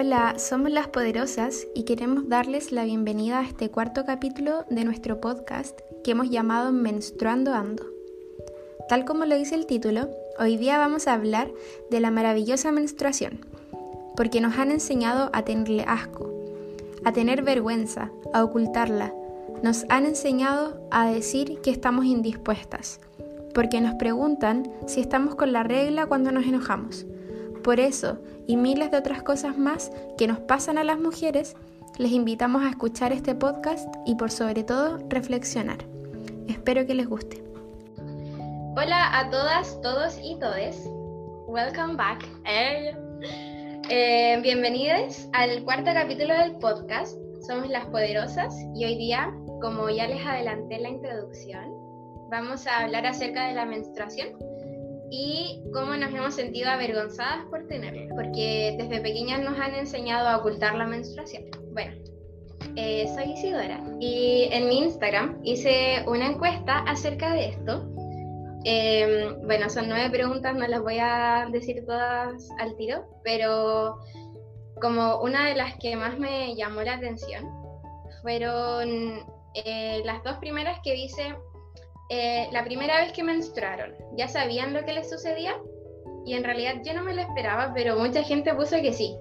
Hola, somos las Poderosas y queremos darles la bienvenida a este cuarto capítulo de nuestro podcast que hemos llamado Menstruando Ando. Tal como lo dice el título, hoy día vamos a hablar de la maravillosa menstruación, porque nos han enseñado a tenerle asco, a tener vergüenza, a ocultarla. Nos han enseñado a decir que estamos indispuestas, porque nos preguntan si estamos con la regla cuando nos enojamos por eso y miles de otras cosas más que nos pasan a las mujeres, les invitamos a escuchar este podcast y por sobre todo reflexionar. Espero que les guste. Hola a todas, todos y todes. Welcome back. Eh, bienvenidos al cuarto capítulo del podcast. Somos las poderosas y hoy día, como ya les adelanté en la introducción, vamos a hablar acerca de la menstruación y cómo nos hemos sentido avergonzadas por tenerla, porque desde pequeñas nos han enseñado a ocultar la menstruación. Bueno, eh, soy Isidora y en mi Instagram hice una encuesta acerca de esto. Em, bueno, son nueve preguntas, no las voy a decir todas al tiro, pero como una de las que más me llamó la atención fueron eh, las dos primeras que dice eh, la primera vez que menstruaron, ¿ya sabían lo que les sucedía? Y en realidad yo no me lo esperaba, pero mucha gente puso que sí.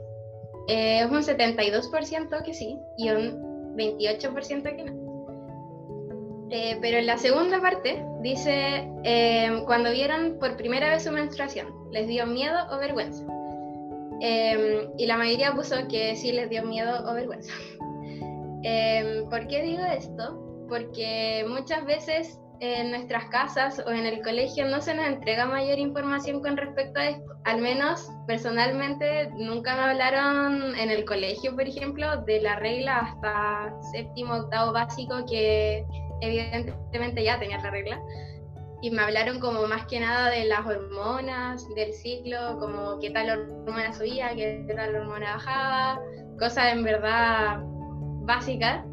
Eh, un 72% que sí y un 28% que no. Eh, pero en la segunda parte dice, cuando vieron por primera vez su menstruación, ¿les dio miedo o vergüenza? y la mayoría puso que sí les dio miedo o vergüenza. ¿Por qué digo esto? Porque muchas veces en nuestras casas o en el colegio no se nos entrega mayor información con respecto a esto. Al menos personalmente nunca me hablaron en el colegio, por ejemplo, de la regla hasta séptimo, octavo básico, que evidentemente ya tenía la regla. Y me hablaron como más que nada de las hormonas, del ciclo, como qué tal hormona subía, qué tal hormona bajaba, cosas en verdad básicas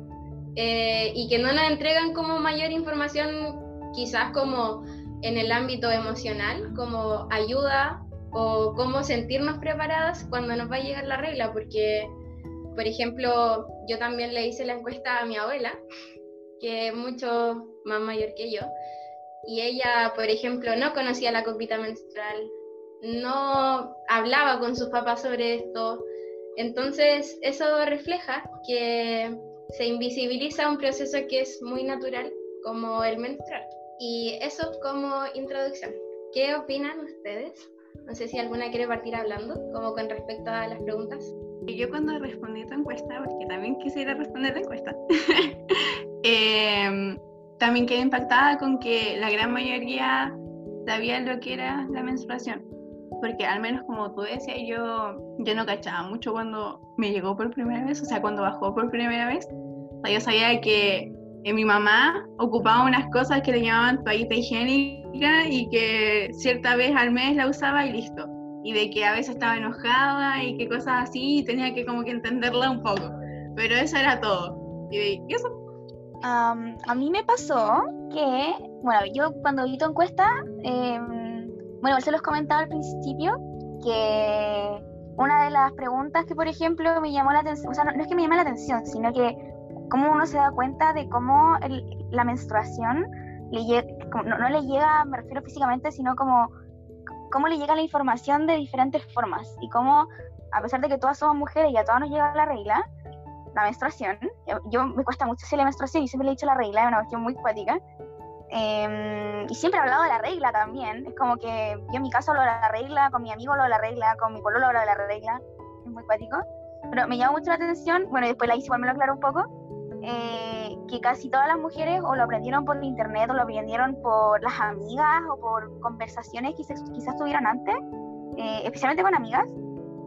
eh, y que no nos entregan como mayor información, quizás como en el ámbito emocional, como ayuda o cómo sentirnos preparadas cuando nos va a llegar la regla, porque, por ejemplo, yo también le hice la encuesta a mi abuela, que es mucho más mayor que yo, y ella, por ejemplo, no conocía la copita menstrual, no hablaba con sus papás sobre esto, entonces eso refleja que se invisibiliza un proceso que es muy natural como el menstruar. Y eso como introducción. ¿Qué opinan ustedes? No sé si alguna quiere partir hablando, como con respecto a las preguntas. Yo cuando respondí tu encuesta, porque también quisiera responder la encuesta, em, también quedé impactada con que la gran mayoría sabía lo que era la menstruación. Porque al menos como tú decías, yo, yo no cachaba mucho cuando me llegó por primera vez, o sea, cuando bajó por primera vez yo sabía que mi mamá ocupaba unas cosas que le llamaban toallita higiénica y que cierta vez al mes la usaba y listo. Y de que a veces estaba enojada y que cosas así, y tenía que como que entenderla un poco. Pero eso era todo. ¿Y eso? a mí me pasó que, bueno, yo cuando vi tu encuesta, em, bueno, se los comentaba al principio, que una de las preguntas que, por ejemplo, me llamó la atención, o sea, no, no es que me llame la atención, sino que cómo uno se da cuenta de cómo la menstruación le no, le llega, me refiero físicamente, sino como cómo le llega la información de diferentes formas y cómo, a pesar de que todas somos mujeres y a todas nos llega la regla, la menstruación, yo, me cuesta mucho decir la menstruación y siempre le he dicho la regla, es una cuestión muy cuática. Em, y siempre he hablado de la regla también. Es como que yo en mi caso hablo de la regla, con mi amigo hablo de la regla, con mi pololo hablo de la regla. Es muy cuático. Pero me llama mucho la atención, bueno, después la hice igual me lo aclaro un poco, eh, que casi todas las mujeres o lo aprendieron por internet o lo aprendieron por las amigas o por conversaciones que quizás tuvieron antes, eh, especialmente con amigas.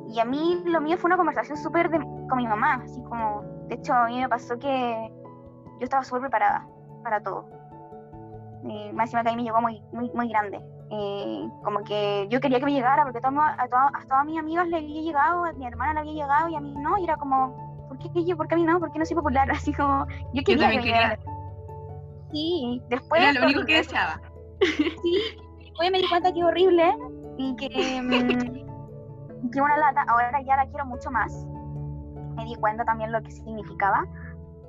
Y a mí lo mío fue una conversación súper con mi mamá, así como, de hecho a mí me pasó que yo estaba súper preparada para todo. Y más encima que a mí me llegó muy, muy, muy grande. Eh, como que yo quería que me llegara porque a, a todas mis amigas le había llegado, a mi hermana le había llegado y a mí no, y era como, ¿por qué yo? ¿Por qué a mí no? ¿Por qué no soy popular? Así como, yo quería. Yo también quería. Sí, después. Era lo único que deseaba. Sí, después me di cuenta que es horrible y que. Mm, que una lata, ahora ya la quiero mucho más. me di cuenta también lo que significaba.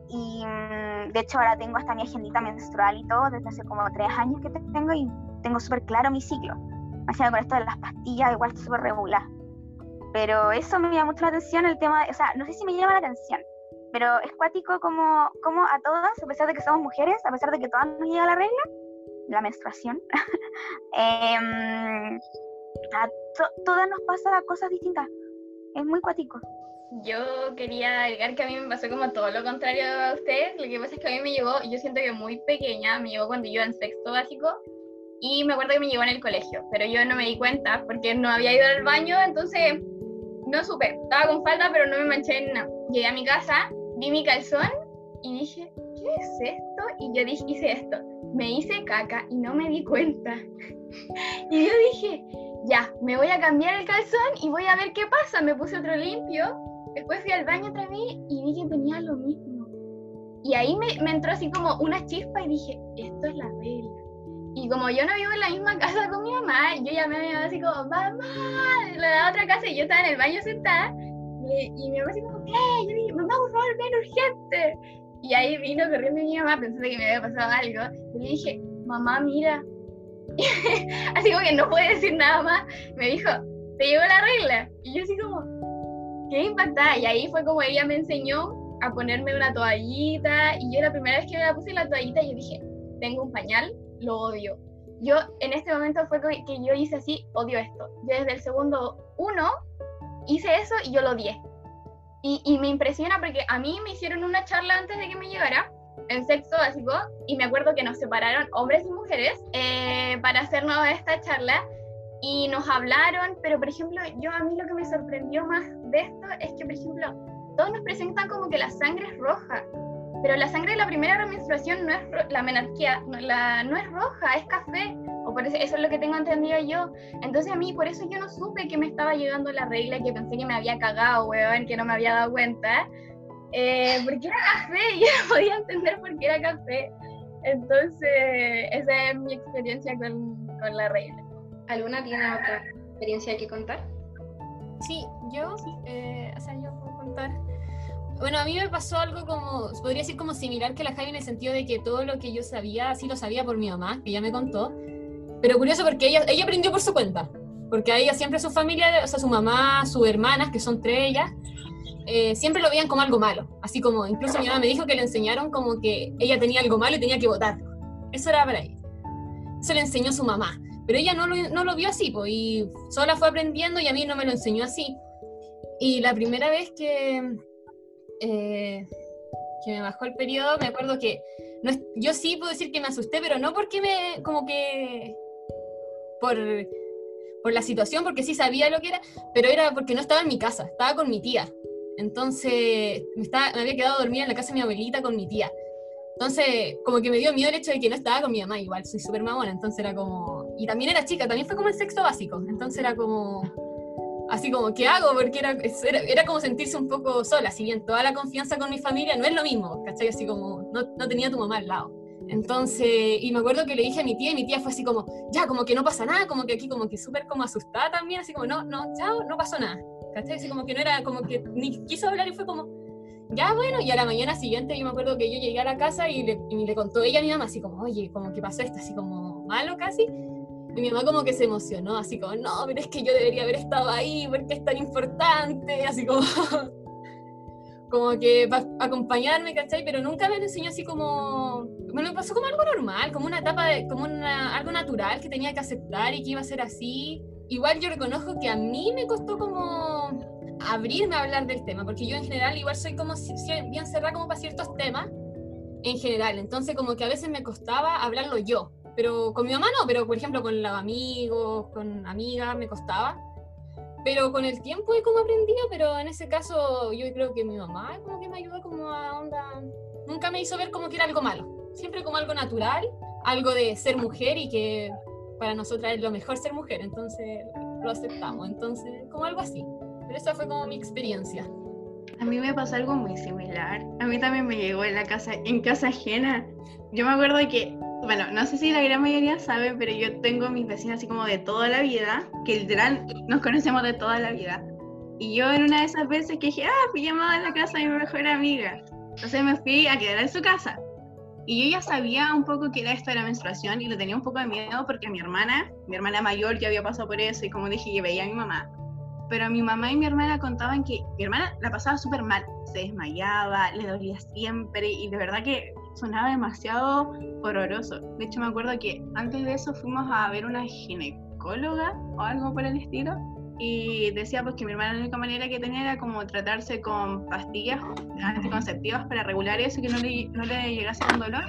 Y mm, de hecho ahora tengo hasta mi agendita menstrual y todo, desde hace como tres años que tengo y tengo súper claro mi ciclo. Imagina con esto de las pastillas, igual súper regular. Pero eso me llama mucho la atención, el tema, o sea, no sé si me llama la atención, pero es cuático como, como a todas, a pesar de que somos mujeres, a pesar de que todas nos llega la regla, la menstruación, em, a todas nos pasa cosas distintas. Es muy cuático. Yo quería agregar que a mí me pasó como todo lo contrario a ustedes. Lo que pasa es que a mí me llegó, yo siento que muy pequeña, me llegó cuando yo en sexto básico y me acuerdo que me llegó en el colegio, pero yo no me di cuenta porque no había ido al baño, entonces no supe. Estaba con falta, pero no me manché en nada. Llegué a mi casa, vi mi calzón y dije, ¿qué es esto? Y yo dije, hice esto. Me hice caca y no me di cuenta. y yo dije, ya, me voy a cambiar el calzón y voy a ver qué pasa. Me puse otro limpio. Después fui al baño otra vez y vi que tenía lo mismo. Y ahí me, me entró así como una chispa y dije, esto es la regla. Y como yo no vivo en la misma casa con mi mamá, yo llamé a mi mamá así como, mamá, de la otra casa y yo estaba en el baño sentada. Y, mi mamá así como, ¿qué? Yo dije, mamá, por favor, ven urgente. Y ahí vino corriendo mi mamá pensando que me había pasado algo. Y le dije, mamá, mira. así como que no puede decir nada más. Me dijo, te llegó la regla. Y yo así como, qué impactada. Y ahí fue como ella me enseñó a ponerme una toallita. Y yo la primera vez que me la puse la toallita, yo dije, tengo un pañal, lo odio. Yo en este momento fue que yo hice así, odio esto. Yo desde el segundo uno hice eso y yo lo odié. Y, y, me impresiona porque a mí me hicieron una charla antes de que me llegara, en sexto básico, y me acuerdo que nos separaron hombres y mujeres eh, para hacernos esta charla y nos hablaron, pero por ejemplo, yo a mí lo que me sorprendió más de esto es que, por ejemplo, todos nos presentan como que la sangre es roja, pero la sangre de la primera menstruación no es la menarquía, no, la, no es roja, es café, o por eso, eso, es lo que tengo entendido yo. Entonces a mí por eso yo no supe que me estaba llegando la regla, que pensé que me había cagado, weón, que no me había dado cuenta, eh, porque era café, yo no podía entender por qué era café. Entonces esa es mi experiencia con, con la regla. ¿Alguna tiene otra experiencia que contar? Sí, yo, eh, o sea, yo puedo contar bueno, a mí me pasó algo como, podría decir como similar que la Javi en el sentido de que todo lo que yo sabía, sí lo sabía por mi mamá, que ya me contó. Pero curioso porque ella, ella aprendió por su cuenta. Porque a ella siempre su familia, o sea, su mamá, sus hermanas, que son tres ellas, eh, siempre lo veían como algo malo. Así como, incluso mi mamá me dijo que le enseñaron como que ella tenía algo malo y tenía que votarlo. Eso era para ella. Eso le enseñó su mamá. Pero ella no lo, no lo vio así, y sola fue aprendiendo y a mí no me lo enseñó así. Y la primera vez que, eh, que me bajó el periodo, me acuerdo que no, yo sí puedo decir que me asusté, pero no porque me, como que, por, por la situación, porque sí sabía lo que era, pero era porque no estaba en mi casa, estaba con mi tía. Entonces, me, estaba, me había quedado dormida en la casa de mi abuelita con mi tía. Entonces, como que me dio miedo el hecho de que no estaba con mi mamá, igual, soy súper mamona, entonces era como... Y también era chica, también fue como el sexto básico, entonces era como así como, ¿qué hago? Porque era, era, como sentirse un poco sola, si bien toda la confianza con mi familia no es lo mismo, ¿cachai? Así como, no, no tenía tu mamá al lado. Entonces, y me acuerdo que le dije a mi tía y mi tía fue así como, ya, como que no pasa nada, como que aquí como que súper como asustada también, así como, no, no, chao, no pasó nada. ¿Cachai? Así como que no era, como que ni quiso hablar y fue como, ya bueno, y a la mañana siguiente yo me acuerdo que yo llegué a la casa y le, y le contó ella a mi mamá así como, oye, como que pasó esto, así como malo casi. Y mi mamá como que se emocionó, así como, no, pero es que yo debería haber estado ahí porque es tan importante, así como, como que para acompañarme, ¿cachai? Pero nunca me lo enseñó así como, me lo pasó como algo normal, como una etapa, de, como una, algo natural que tenía que aceptar y que iba a ser así. Igual yo reconozco que a mí me costó como abrirme a hablar del tema, porque yo en general igual soy como bien cerrada como para ciertos temas, en general, entonces como que a veces me costaba hablarlo yo, pero con mi mamá no, pero por ejemplo con los amigos, con amigas me costaba. Pero con el tiempo he como aprendido, pero en ese caso yo creo que mi mamá como que me ayudó como a onda... Nunca me hizo ver como que era algo malo, siempre como algo natural, algo de ser mujer y que para nosotras es lo mejor ser mujer, entonces lo aceptamos, entonces como algo así. Pero esa fue como mi experiencia. A mí me pasó algo muy similar. A mí también me llegó en la casa, en casa ajena. Yo me acuerdo que bueno, no sé si la gran mayoría sabe, pero yo tengo mis vecinas así como de toda la vida, que literal nos conocemos de toda la vida. Y yo en una de esas veces que dije, ah, fui llamada a la casa de mi mejor amiga. Entonces me fui a quedar en su casa. Y yo ya sabía un poco que era esto de la menstruación y le tenía un poco de miedo porque mi hermana, mi hermana mayor ya había pasado por eso y como dije, yo veía a mi mamá. Pero mi mamá y mi hermana contaban que mi hermana la pasaba súper mal, se desmayaba, le dolía siempre y de verdad que sonaba demasiado horroroso. De hecho me acuerdo que antes de eso fuimos a ver una ginecóloga o algo por el estilo y decía pues que mi hermana la única manera que tenía era como tratarse con pastillas anticonceptivas para regular eso que no le, no le llegase un dolor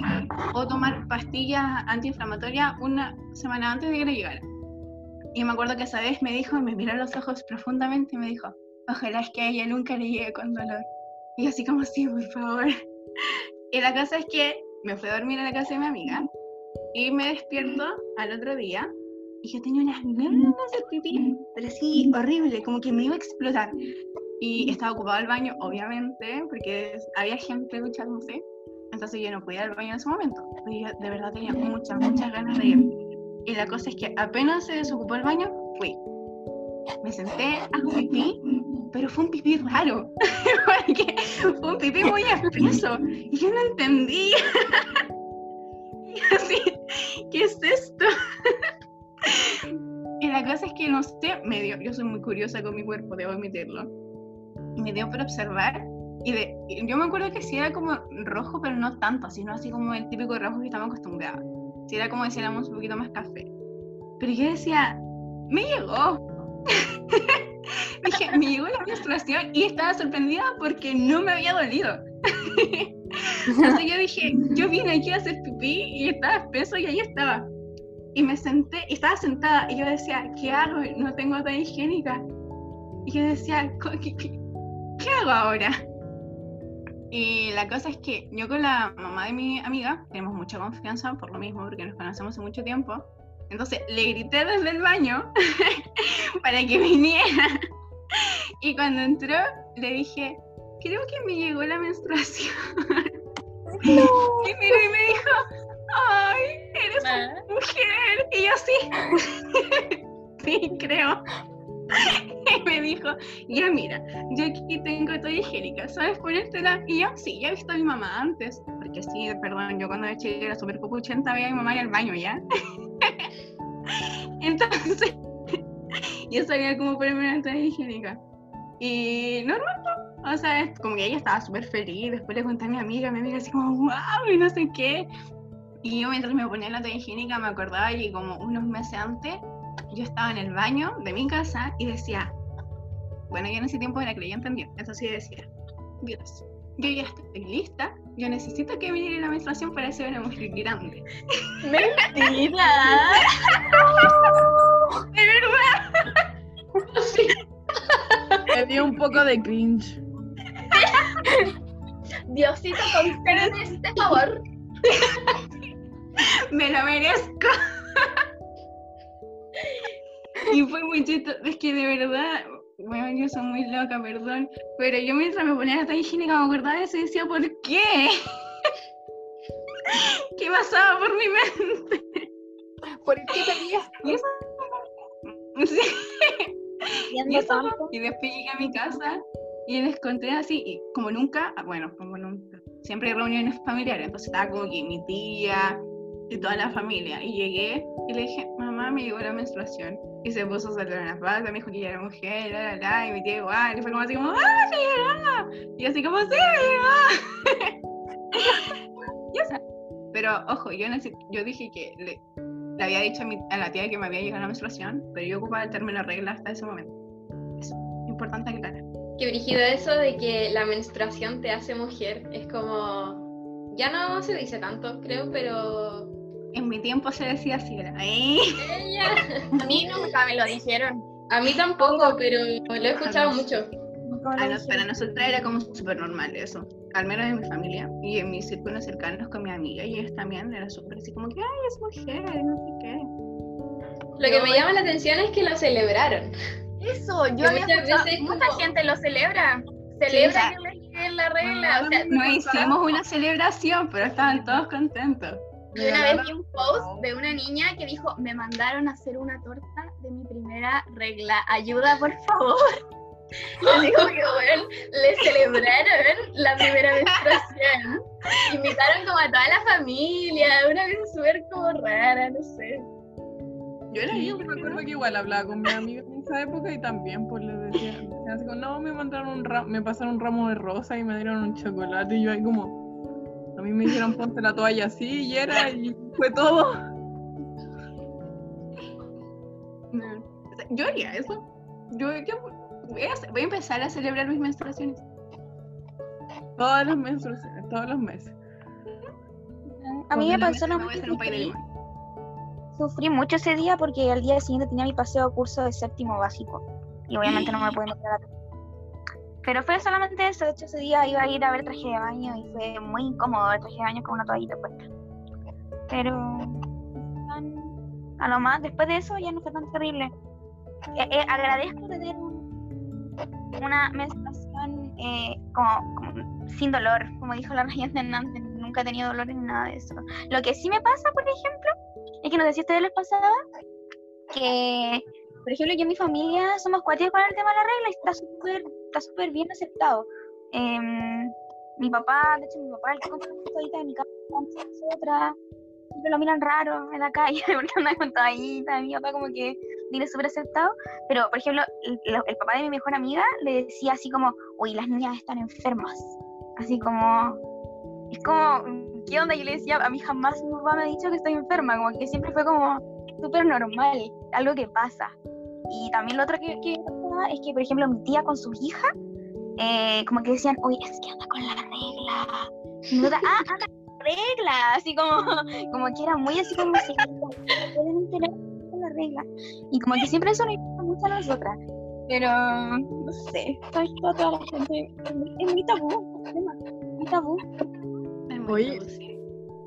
o tomar pastillas antiinflamatorias una semana antes de que le llegara. Y me acuerdo que esa vez me dijo, me miró a los ojos profundamente y me dijo, ojalá es que a ella nunca le llegue con dolor. Y así como, sí, por favor. Y la cosa es que me fui a dormir a la casa de mi amiga y me despierto al otro día y yo tenía unas ganas de pipí, pero así horrible, como que me iba a explotar. Y estaba ocupado el baño, obviamente, porque había gente escuchándose, entonces yo no podía ir al baño en ese momento. Y yo de verdad tenía muchas, muchas ganas de ir. Y la cosa es que apenas se desocupó el baño, fui. Me senté, hago pipí, pero fue un pipí raro, porque fue un pipí muy espeso. Y yo no entendí. y así, ¿qué es esto? y la cosa es que no sé, me dio, yo soy muy curiosa con mi cuerpo, debo admitirlo. Y me dio por observar. Y, de, yo me acuerdo que sí era como rojo, pero no tanto, sino así como el típico rojo que estamos acostumbrados. Si era como si éramos un poquito más café. Pero yo decía, me llegó. Dije, me llegó la menstruación y estaba sorprendida porque no me había dolido. Entonces yo dije, yo vine aquí a hacer pipí y estaba espeso y ahí estaba y me senté, estaba sentada, y yo decía, ¿qué hago? No tengo toalla higiénica. Y yo decía, ¿qué, qué, hago ahora? Y la cosa es que yo con la mamá de mi amiga tenemos mucha confianza por lo mismo, porque nos conocemos hace mucho tiempo. Entonces le grité desde el baño para que viniera. Y cuando entró, le dije, creo que me llegó la menstruación. Y miró y me dijo, ay, eres una mujer. Y yo sí, sí, creo. Y me dijo, ya mira, yo aquí tengo toda higiénica, ¿sabes ponértela? Y yo, sí, ya he visto a mi mamá antes, porque sí, perdón, yo cuando era chica era súper copuchenta, veía a mi mamá en el baño ya. Entonces, yo ponerme una toalla higiénica. Y normal, o sea, como que ella estaba súper feliz, después le conté a mi amiga, mi amiga así como, wow, y no sé qué. Y yo mientras me ponía la toalla higiénica me acordaba y como unos meses antes yo estaba en el baño de mi casa y decía, bueno, yo en ese tiempo era creyente en Dios, entonces decía, Dios, yo ya estoy lista, yo necesito que me llegue la menstruación para ser una mujer grande. Mentira. de verdad. Sí. Me dio un poco de cringe. Diosito, concédeme este favor. me lo merezco. y fue muy chistoso, es que de verdad, bueno, yo soy muy loca, perdón, pero yo mientras me ponía la toalla higiénica me acordaba de eso y decía, ¿por qué? ¿Qué pasaba por mi mente? ¿Por qué pedías? Sí. Y, eso, y después llegué a mi casa y les conté así, y como nunca, ah, bueno, como nunca, siempre hay reuniones familiares, entonces estaba como que mi tía y toda la familia, y llegué y le dije, mamá, me llegó la menstruación, y se puso a saltar una pata, me dijo que ya era mujer, la, y mi tía igual, y fue como así como, ¡ah, se llegó! Y así como, ¡sí, y sé. Pero, ojo, yo, yo dije que le, le había dicho a, mi, a, la tía que me había llegado la menstruación, pero yo ocupaba el término regla hasta ese momento. Eso, importante aclarar. Qué brígido eso de que la menstruación te hace mujer. Es como. Ya no se dice tanto, creo, pero. En mi tiempo se decía así, era. A mí nunca me lo dijeron. A mí tampoco, pero lo he escuchado mucho. A nos, para nosotros era como súper normal eso, al menos en mi familia y en mis círculos cercanos con mi amiga y ellos también era súper así como que, ay, es mujer, no sé qué. Lo que me llama la atención es que lo celebraron. Eso, yo había escuchado, mucha como... gente lo celebra. Celebra sí, o sea, que le la regla. No, o sea, no hicimos una celebración, pero estaban todos contentos. Y una vez vi un post de una niña que dijo, me mandaron a hacer una torta de mi primera regla, ayuda por favor. Así como que, bueno, le celebraron la primera menstruación. Invitaron como a toda la familia, una cosa súper como rara, no sé. Yo era yo me acuerdo que igual hablaba con mi amiga en esa época y también pues le decía, decía así como, no, me mandaron un ramo, me pasaron un ramo de rosa y me dieron un chocolate y yo ahí como, a mí me dijeron ponte la toalla así y era y fue todo. O sea, Yo haría eso. Yo, yo voy, a, voy a empezar a celebrar mis menstruaciones. Todas las menstruaciones, todos los meses. A mí me pasó lo mismo. Sufrí mucho ese día porque al día siguiente tenía mi paseo a curso de séptimo básico. Y obviamente no me pude meter a la Pero fue solamente eso. De hecho, ese día iba a ir a ver traje de baño y fue muy incómodo ver traje de baño con una toallita puesta. Pero a lo más, después de eso ya no fue tan terrible. Eh, eh, agradezco tener un- una menstruación eh, como, como sin dolor, como dijo la Ryan Hernández. Nunca he tenido dolor ni nada de eso. Lo que sí me pasa, por ejemplo, es que no sé si a ustedes les pasaba que, por ejemplo, yo en mi familia somos cuáticos con el tema de la regla y está súper está súper bien aceptado. Em, mi papá, de hecho, mi papá, el que compra una de mi casa, otra, siempre lo miran raro en la calle porque anda con toallita. Mi papá, como que viene súper aceptado. Pero, por ejemplo, el papá de mi mejor amiga le decía así como, uy, las niñas están enfermas. Así como, es como, ¿qué onda? Yo le decía, a mí jamás mi papá me ha dicho que estoy enferma, como que siempre fue como súper normal, algo que pasa. Y también lo otro que, que es que, por ejemplo, mi tía con su hija, eh, como que decían, oye, es que anda con la regla. Mi otra, ah, anda con la regla. Así como, como que era muy así como, se pueden con la regla. Y como que siempre eso nos importa mucho a nosotras. Pero, no sé, ¿sabes? Toda, la gente, es muy, tabú, el tema, muy tabú. Es muy Oye. dulce.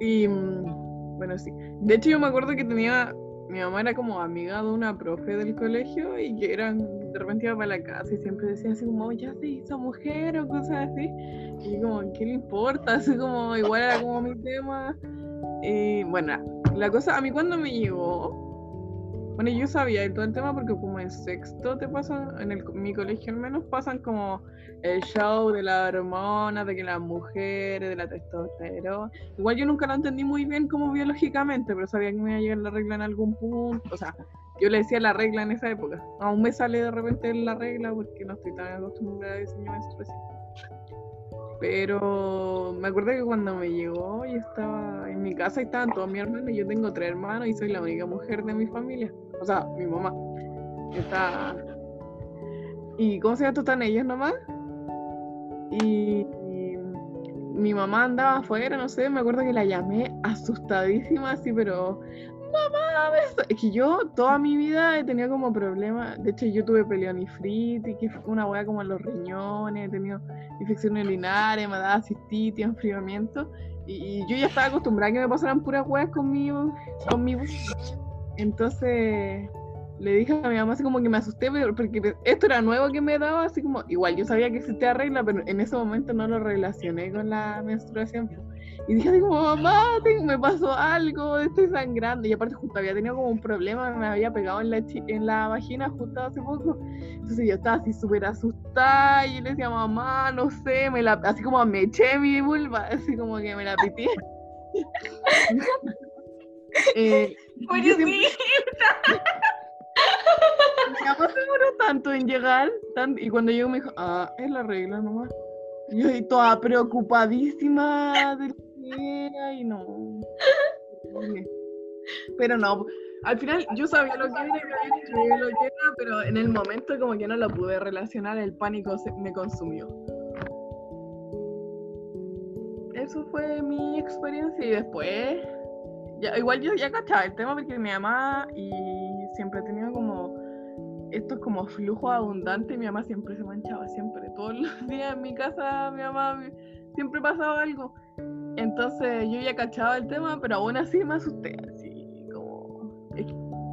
Y mm, bueno, sí. De hecho, yo me acuerdo que tenía. Mi mamá era como amiga de una profe del colegio y que eran. De repente iba para la casa y siempre decía así como, ya se hizo mujer o cosas así. Y como, ¿qué le importa? Así como, igual era como mi tema. Y bueno, la cosa, a mí cuando me llegó. Bueno, yo sabía todo el tema porque como en sexto te pasan, en el, mi colegio al menos pasan como el show de la hormona, de que las mujeres, de la testosterona. Igual yo nunca lo entendí muy bien como biológicamente, pero sabía que me iba a llegar la regla en algún punto. O sea, yo le decía la regla en esa época. Aún me sale de repente la regla porque no estoy tan acostumbrada a diseño menstruación. Pero me acuerdo que cuando me llegó, yo estaba en mi casa y estaban todos mis hermanos. Yo tengo tres hermanos y soy la única mujer de mi familia. O sea, mi mamá. Está... ¿Y cómo se llama? ¿Están ellos nomás? Y, y mi mamá andaba afuera, no sé, me acuerdo que la llamé asustadísima, así, pero mamá, me está-". es que yo toda mi vida he tenido como problemas, de hecho yo tuve peleonefritis, que fue una hueá como en los riñones, he tenido infecciones urinares, me daba cistitis, enfriamiento, y, y yo ya estaba acostumbrada a que me pasaran puras hueas conmigo, conmigo. Entonces le dije a mi mamá así como que me asusté porque esto era nuevo que me daba, así como, igual yo sabía que existía regla, pero en ese momento no lo relacioné con la menstruación. Y dije así como, mamá, me pasó algo, estoy sangrando. Y aparte justo había tenido como un problema, me había pegado en la, en la vagina justo hace poco. Entonces yo estaba así súper asustada y yo le decía, mamá, no sé, me la, así como me eché mi vulva, así como que me la pité. Eh, se demoró tanto en llegar tan- y cuando llegó me dijo, ah, es la regla nomás. Yo ahí toda preocupadísima lo que era y no. Pero no, al final yo sabía lo que era, dicho lo pero en el momento como que no lo pude relacionar, el pánico se- me consumió. Eso fue mi experiencia y después, igual yo ya cachaba el tema porque mi mamá y siempre ha tenido como estos como flujos abundantes, mi mamá siempre se manchaba, siempre, todos los días en mi casa mi mamá siempre pasaba algo. Entonces yo ya cachaba el tema, pero aún así me asusté, así como...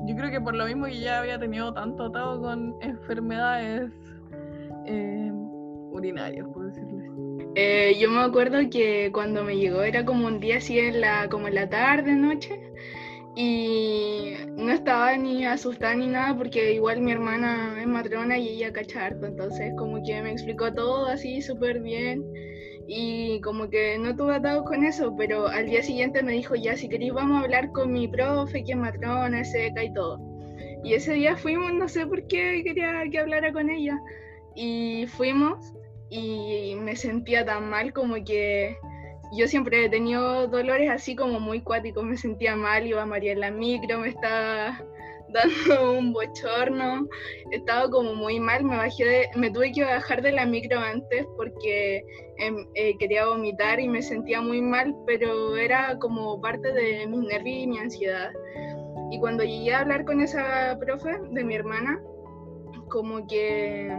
yo creo que por lo mismo que ya había tenido tanto atado con enfermedades eh, urinarias, por decirlo así. Eh, yo me acuerdo que cuando me llegó era como un día así en la, como en la tarde, noche, y no estaba ni asustada ni nada porque igual mi hermana es matrona y ella cacha harto, entonces como que me explicó todo así súper bien y como que no tuve atado con eso, pero al día siguiente me dijo ya si queréis vamos a hablar con mi profe que es matrona, seca y todo. Y ese día fuimos, no sé por qué quería que hablara con ella y fuimos y me sentía tan mal como que yo siempre he tenido dolores así como muy cuáticos, me sentía mal, iba a María en la micro, me estaba dando un bochorno, estaba como muy mal, me bajé de, me tuve que bajar de la micro antes porque em, eh, quería vomitar y me sentía muy mal, pero era como parte de mi nervio y mi ansiedad. Y cuando llegué a hablar con esa profe de mi hermana, como que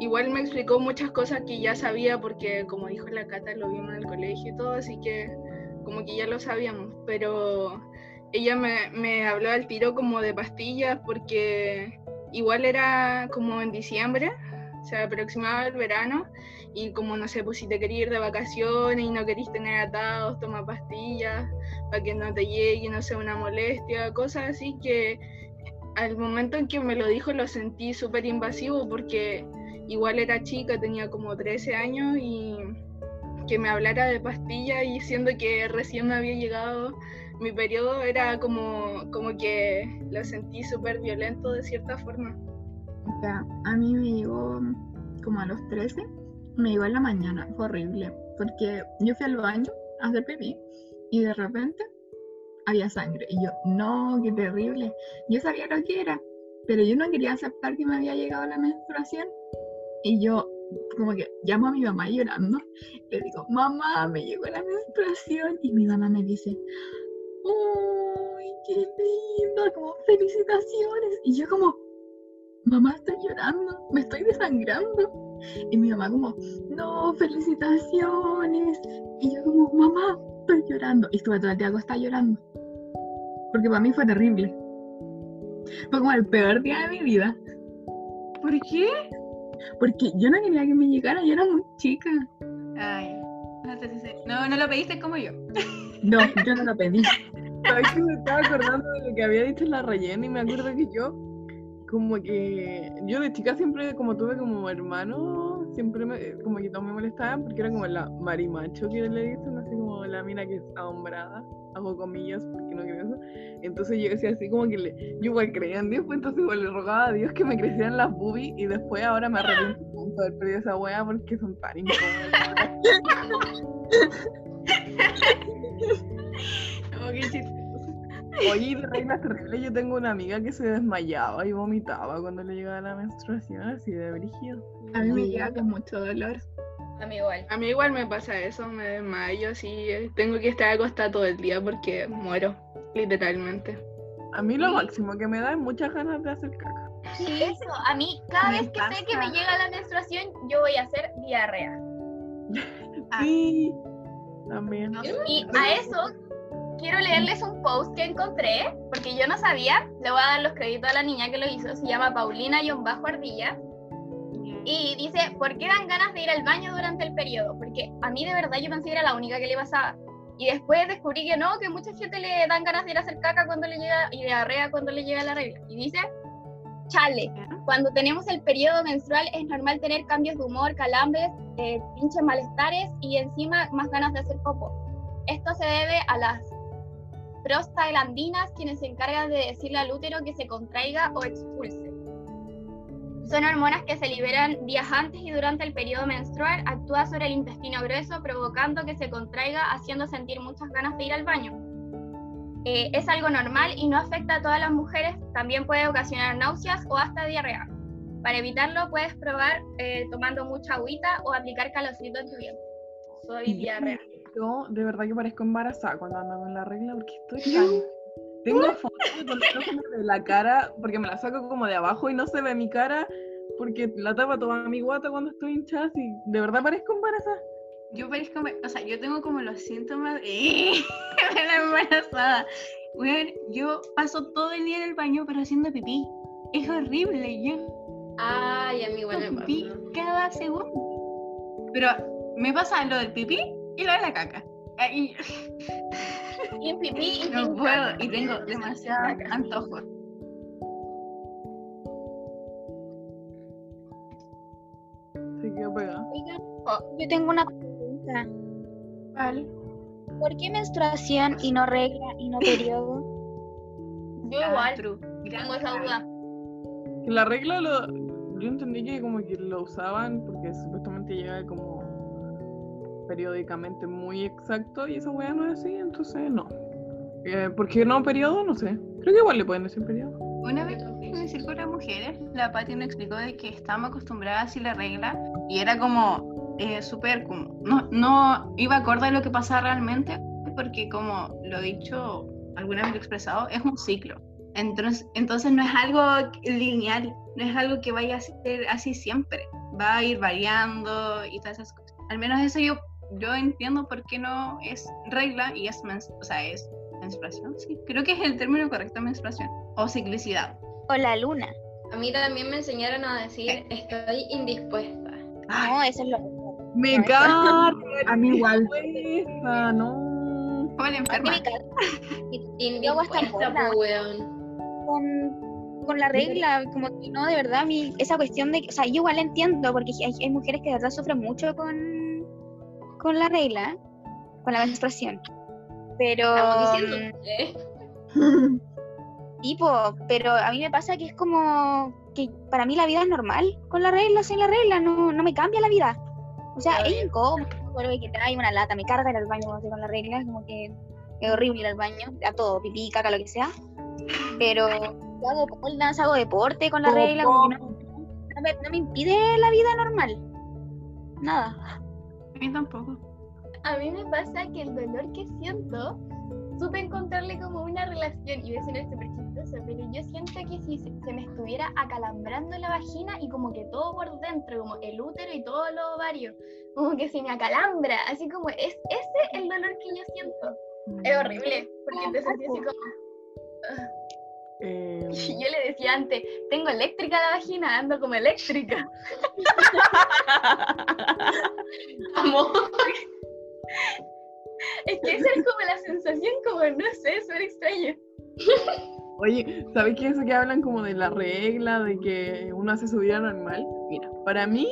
igual me explicó muchas cosas que ya sabía porque como dijo la Cata lo vimos en el colegio y todo, así que como que ya lo sabíamos, pero ella me, me habló al tiro como de pastillas porque igual era como en diciembre, se aproximaba el verano y como no sé, pues si te querías ir de vacaciones y no querías tener atados, toma pastillas para que no te llegue, no sea una molestia, cosas así que al momento en que me lo dijo lo sentí súper invasivo porque igual era chica, tenía como 13 años y que me hablara de pastillas y siendo que recién me había llegado mi periodo era como, como que lo sentí súper violento de cierta forma. O sea, a mí me llegó como a los 13, me llegó en la mañana, fue horrible, porque yo fui al baño a hacer pipí y de repente había sangre y yo, no, qué terrible, yo sabía lo que era, pero yo no quería aceptar que me había llegado la menstruación y yo como que llamo a mi mamá llorando, le digo, mamá, me llegó la menstruación y mi mamá me dice, ¡Uy, qué lindo! Como felicitaciones. Y yo como, mamá, estoy llorando, me estoy desangrando. Y mi mamá como, no, felicitaciones. Y yo como, mamá, estoy llorando. Y estuve todo el día acostada llorando. Porque para mí fue terrible. Fue como el peor día de mi vida. ¿Por qué? Porque yo no quería que me llegara, yo era muy chica. Ay, no, no lo pediste como yo. No, yo no lo pedí. Sabes que me estaba acordando de lo que había dicho la rellena y me acuerdo que yo, como que yo de chica siempre, como tuve como hermano, siempre me, como que todos me molestaban porque era como la marimacho que le dicen, así como la mina que es ahombrada, hago comillas porque no creo eso. Entonces yo decía así como que le, yo igual creía en Dios, pues entonces igual le rogaba a Dios que me crecieran las boobies y después ahora me arrepiento de haber perdido esa wea porque son tan incómodas. Oye, de reinas terribles, yo tengo una amiga que se desmayaba y vomitaba cuando le llegaba la menstruación, así de brígido. A mí me llega con mucho dolor. A mí igual. A mí igual me pasa eso, me desmayo, así, tengo que estar acostada todo el día porque muero, literalmente. A mí lo máximo que me da es muchas ganas de hacer caca. Sí, eso, a mí cada vez que sé que me llega la menstruación, yo voy a hacer diarrea. sí, también. Y a eso quiero leerles un post que encontré, porque yo no sabía, le voy a dar los créditos a la niña que lo hizo, se llama Paulina-Ardilla, y dice, ¿por qué dan ganas de ir al baño durante el periodo? Porque a mí de verdad yo pensé que era la única que le pasaba. Y después descubrí que no, que mucha gente le dan ganas de ir a hacer caca cuando le llega, y diarrea cuando le llega la regla. Y dice, chale, cuando tenemos el periodo menstrual es normal tener cambios de humor, calambres, eh, pinches malestares y encima más ganas de hacer popo. Esto se debe a las prostaglandinas, quienes se encargan de decirle al útero que se contraiga o expulse. Son hormonas que se liberan días antes y durante el periodo menstrual, actúa sobre el intestino grueso, provocando que se contraiga, haciendo sentir muchas ganas de ir al baño. Eh, es algo normal y no afecta a todas las mujeres, también puede ocasionar náuseas o hasta diarrea. Para evitarlo puedes probar eh, tomando mucha agüita o aplicar calorcito en tu vientre. Soy diarrea. Yo de verdad que parezco embarazada cuando ando con la regla porque estoy tan... Tengo fotos de la cara porque me la saco como de abajo y no se ve mi cara porque la tapa toda mi guata cuando estoy hinchada y de verdad parezco embarazada. Yo parezco, o sea, yo tengo como los síntomas de la embarazada. Bueno, yo paso todo el día en el baño pero haciendo pipí. Es horrible, yo. Ay, a mí igual me pipí cada segundo. Pero me pasa lo del pipí y lo de la caca. Ay, Y pipí y no puedo y tengo demasiado antojo. Se quedó pegada. Yo tengo una pregunta. ¿Por qué menstruación y no regla y no periodo? Yo Ah, igual tengo esa duda. Que la regla lo, yo entendí que como que lo usaban porque supuestamente llega como periódicamente muy exacto y esa weá no es así, entonces no. Eh, ¿Por qué no periodo? No sé. Creo que igual le pueden decir periodo. Una vez en el círculo de mujeres, la Pati nos explicó de que estábamos acostumbradas a la regla y era como eh, súper, como, no, no iba acorde a lo que pasaba realmente, porque como lo he dicho, alguna vez lo he expresado, es un ciclo. Entonces, entonces no es algo lineal, no es algo que vaya a ser así siempre, va a ir variando y todas esas cosas. Al menos eso yo, yo entiendo por qué no es regla y es, mens- o sea, es menstruación, sí, creo que es el término correcto, menstruación, o ciclicidad. O la luna. A mí también me enseñaron a decir estoy indispuesta. No, eso es lo Me carga. A mí igual. esa, no. A mí enferma. me carga bola. po, weón. con, con la regla, como que no, de verdad, a mí, esa cuestión de, o sea, yo igual la entiendo, porque hay, hay mujeres que de verdad sufren mucho con, con la regla, con la menstruación. Pero, Estamos diciendo, ¿eh? tipo, pero a mí me pasa que es como que para mí la vida es normal, con la regla, sin la regla, no, no me cambia la vida. O sea, es bien. incómodo, porque que trae una lata, me carga ir al baño así con la regla, como que es horrible ir al baño, a todo, pipí, caca, lo que sea. Pero yo hago pole dance, hago deporte con la regla, como que no, no me, no me impide la vida normal. Nada. A mí tampoco. A mí me pasa que el dolor que siento, supe encontrarle como una relación, y voy a sonar súper pero yo siento que si se, me estuviera acalambrando la vagina y como que todo por dentro, como el útero y todo los ovarios, como que se me acalambra, así como es ese el dolor que yo siento. Es horrible, porque te sentí así como... Eh, Y yo le decía antes, tengo eléctrica la vagina, ando como eléctrica. Amor. Es que esa es como la sensación, como no sé, súper extraña. Oye, ¿sabes qué? Eso que hablan como de la regla, de que uno hace su vida normal. Mira, para mí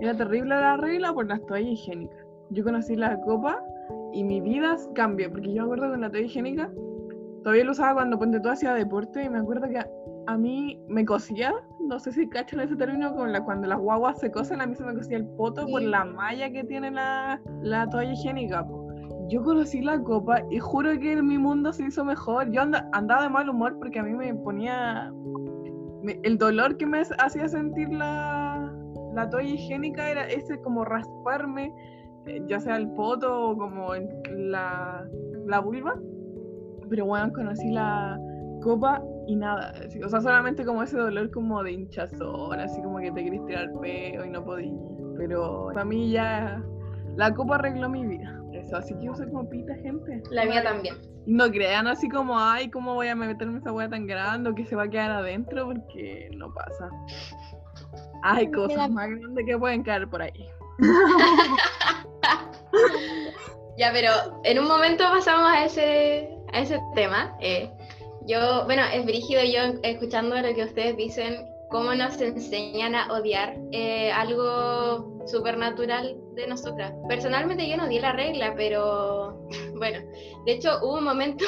era terrible la regla por las toallas higiénicas. Yo conocí la copa y mi vida cambió, porque yo me acuerdo con la toalla higiénica, todavía lo usaba cuando ponte todo hacía deporte y me acuerdo que a, a mí me cosía, no sé si cachan ese término, con la, cuando las guaguas se cosen, a mí se me cosía el poto por la malla que tiene la, la toalla higiénica. po. Yo conocí la copa y juro que mi mundo se hizo mejor. Yo anda- andaba de mal humor porque a mí me ponía. el dolor que me hacía sentir la, la toalla higiénica era ese como rasparme, eh, ya sea el poto o como la, la vulva. Pero bueno, conocí la copa y nada. O sea, solamente como ese dolor como de hinchazón, así como que te querés tirar peo y no podías. Pero para mí ya la copa arregló mi vida. Eso, así que usa como pita, gente. La mía también. No crean así como, ay, ¿cómo voy a meterme esa hueá tan grande o que se va a quedar adentro? Porque no pasa. Hay cosas más grandes que pueden caer por ahí. Ya, pero en un momento pasamos a ese, a ese tema. eh, yo, bueno, es brígido yo escuchando lo que ustedes dicen, cómo nos enseñan a odiar eh, algo supernatural de nosotras. Personalmente yo no di la regla, pero bueno, de hecho hubo un momento,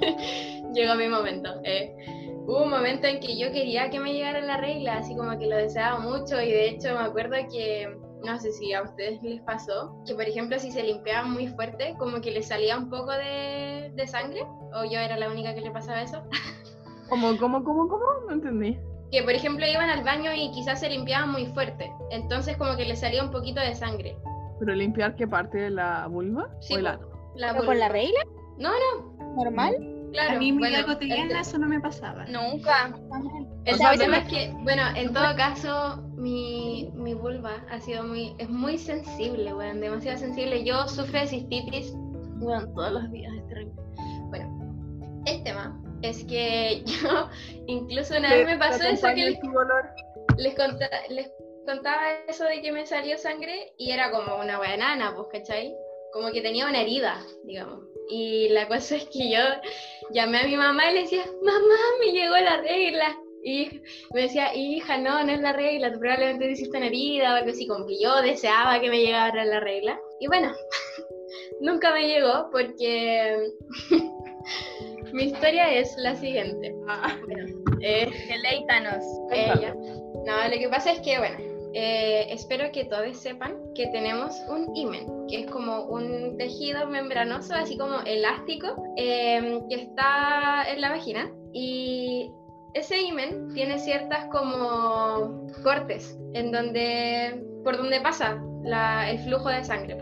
llegó mi momento, eh, hubo un momento en que yo quería que me llegara la regla, así como que lo deseaba mucho y de hecho me acuerdo que no sé si a ustedes les pasó, que por ejemplo si se limpiaban muy fuerte, como que les salía un poco de, de sangre, o yo era la única que le pasaba eso, ¿Cómo, cómo, cómo, cómo? No entendí. Que por ejemplo iban al baño y quizás se limpiaban muy fuerte, entonces como que les salía un poquito de sangre. ¿Pero limpiar qué parte de la vulva? Sí, o ano? La ¿Pero con la vulva. regla? No, no, ¿Normal? claro. a mí en mi bueno, vida cotidiana el- eso no me pasaba. Nunca. El O sea, pero- es que, bueno, en todo caso, mi, mi vulva ha sido muy, es muy sensible, weón, demasiado sensible. Yo sufro de cistitis, weón, todos los días, es terrible. Bueno, el tema es que yo, incluso una vez me pasó eso que les, les, conta- les contaba eso de que me salió sangre y era como una weá enana, pues, ¿cachai? como que tenía una herida, digamos. Y la cosa es que yo llamé a mi mamá y le decía, mamá, me llegó la regla. Y me decía, hija, no, no es la regla, tú probablemente te hiciste una herida o algo así, como que yo deseaba que me llegara la regla. Y bueno, nunca me llegó porque mi historia es la siguiente. Bueno, eh, Deleítanos. ella. No, lo que pasa es que, bueno, eh, espero que todos sepan que tenemos un imen, que es como un tejido membranoso, así como elástico, eh, que está en la vagina. Y ese imen tiene ciertas como cortes en donde, por donde pasa la- el flujo de sangre.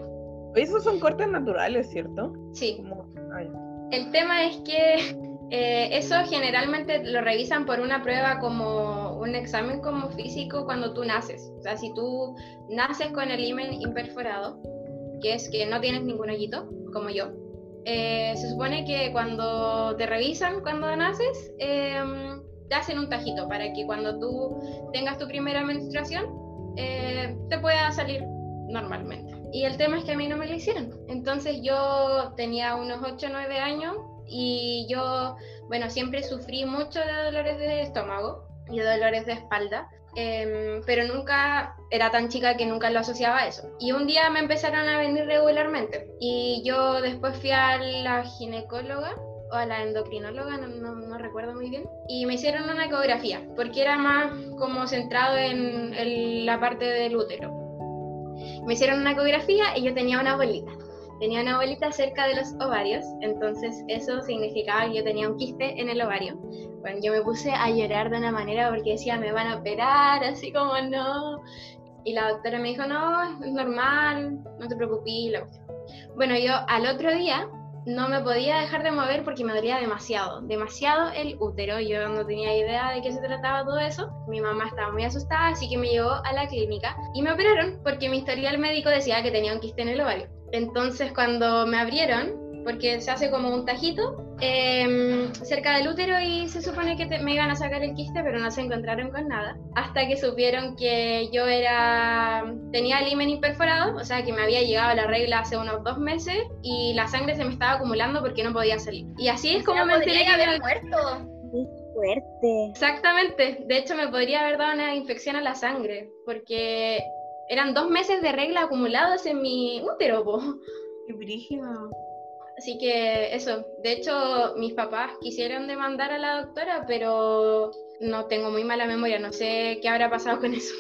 Esos son cortes naturales, ¿cierto? Sí, Como- ay, El tema es que eh, eso generalmente lo revisan por una prueba como un examen como físico cuando tú naces. O sea, si tú naces con el himen imperforado, que es que no tienes ningún hoyito, como yo, eh, se supone que cuando te revisan cuando naces, em, te hacen un tajito para que cuando tú tengas tu primera menstruación, eh, te pueda salir normalmente. Y el tema es que a mí no me lo hicieron. Entonces yo tenía unos 8 o 9 años y yo, bueno, siempre sufrí mucho de dolores de estómago y de dolores de espalda, em, pero nunca era tan chica que nunca lo asociaba a eso. Y un día me empezaron a venir regularmente y yo después fui a la ginecóloga o a la endocrinóloga, no, no- no recuerdo muy bien, y me hicieron una ecografía, porque era más como centrado en, en la parte del útero. Me hicieron una ecografía y yo tenía una bolita. Tenía una bolita cerca de los ovarios, entonces eso significaba que yo tenía un quiste en el ovario. Bueno, yo me puse a llorar de una manera porque decía, me van a operar, así como no. Y la doctora me dijo, no, es normal, no te preocupes. Bueno, yo al otro día no me podía dejar de mover porque me dolía demasiado, demasiado el útero. Yo no tenía idea de qué se trataba todo eso. Mi mamá estaba muy asustada, así que me llevó a la clínica y me operaron porque mi historial médico decía que tenía un quiste en el ovario. Entonces cuando me abrieron, porque se hace como un tajito em, cerca del útero y se supone que te- me iban a sacar el quiste, pero no se encontraron con nada. Hasta que supieron que yo era tenía el himen imperforado, o sea que me había llegado la regla hace unos dos meses y la sangre se me estaba acumulando porque no podía salir. Y así es como me enteré podría que haber tenía- muerto. Fuerte. Exactamente. De hecho, me podría haber dado una infección a la sangre, porque eran dos meses de regla acumulados en mi útero. po. Qué brígido. Así que eso. De hecho, mis papás quisieron demandar a la doctora, pero no tengo muy mala memoria. No sé qué habrá pasado con eso.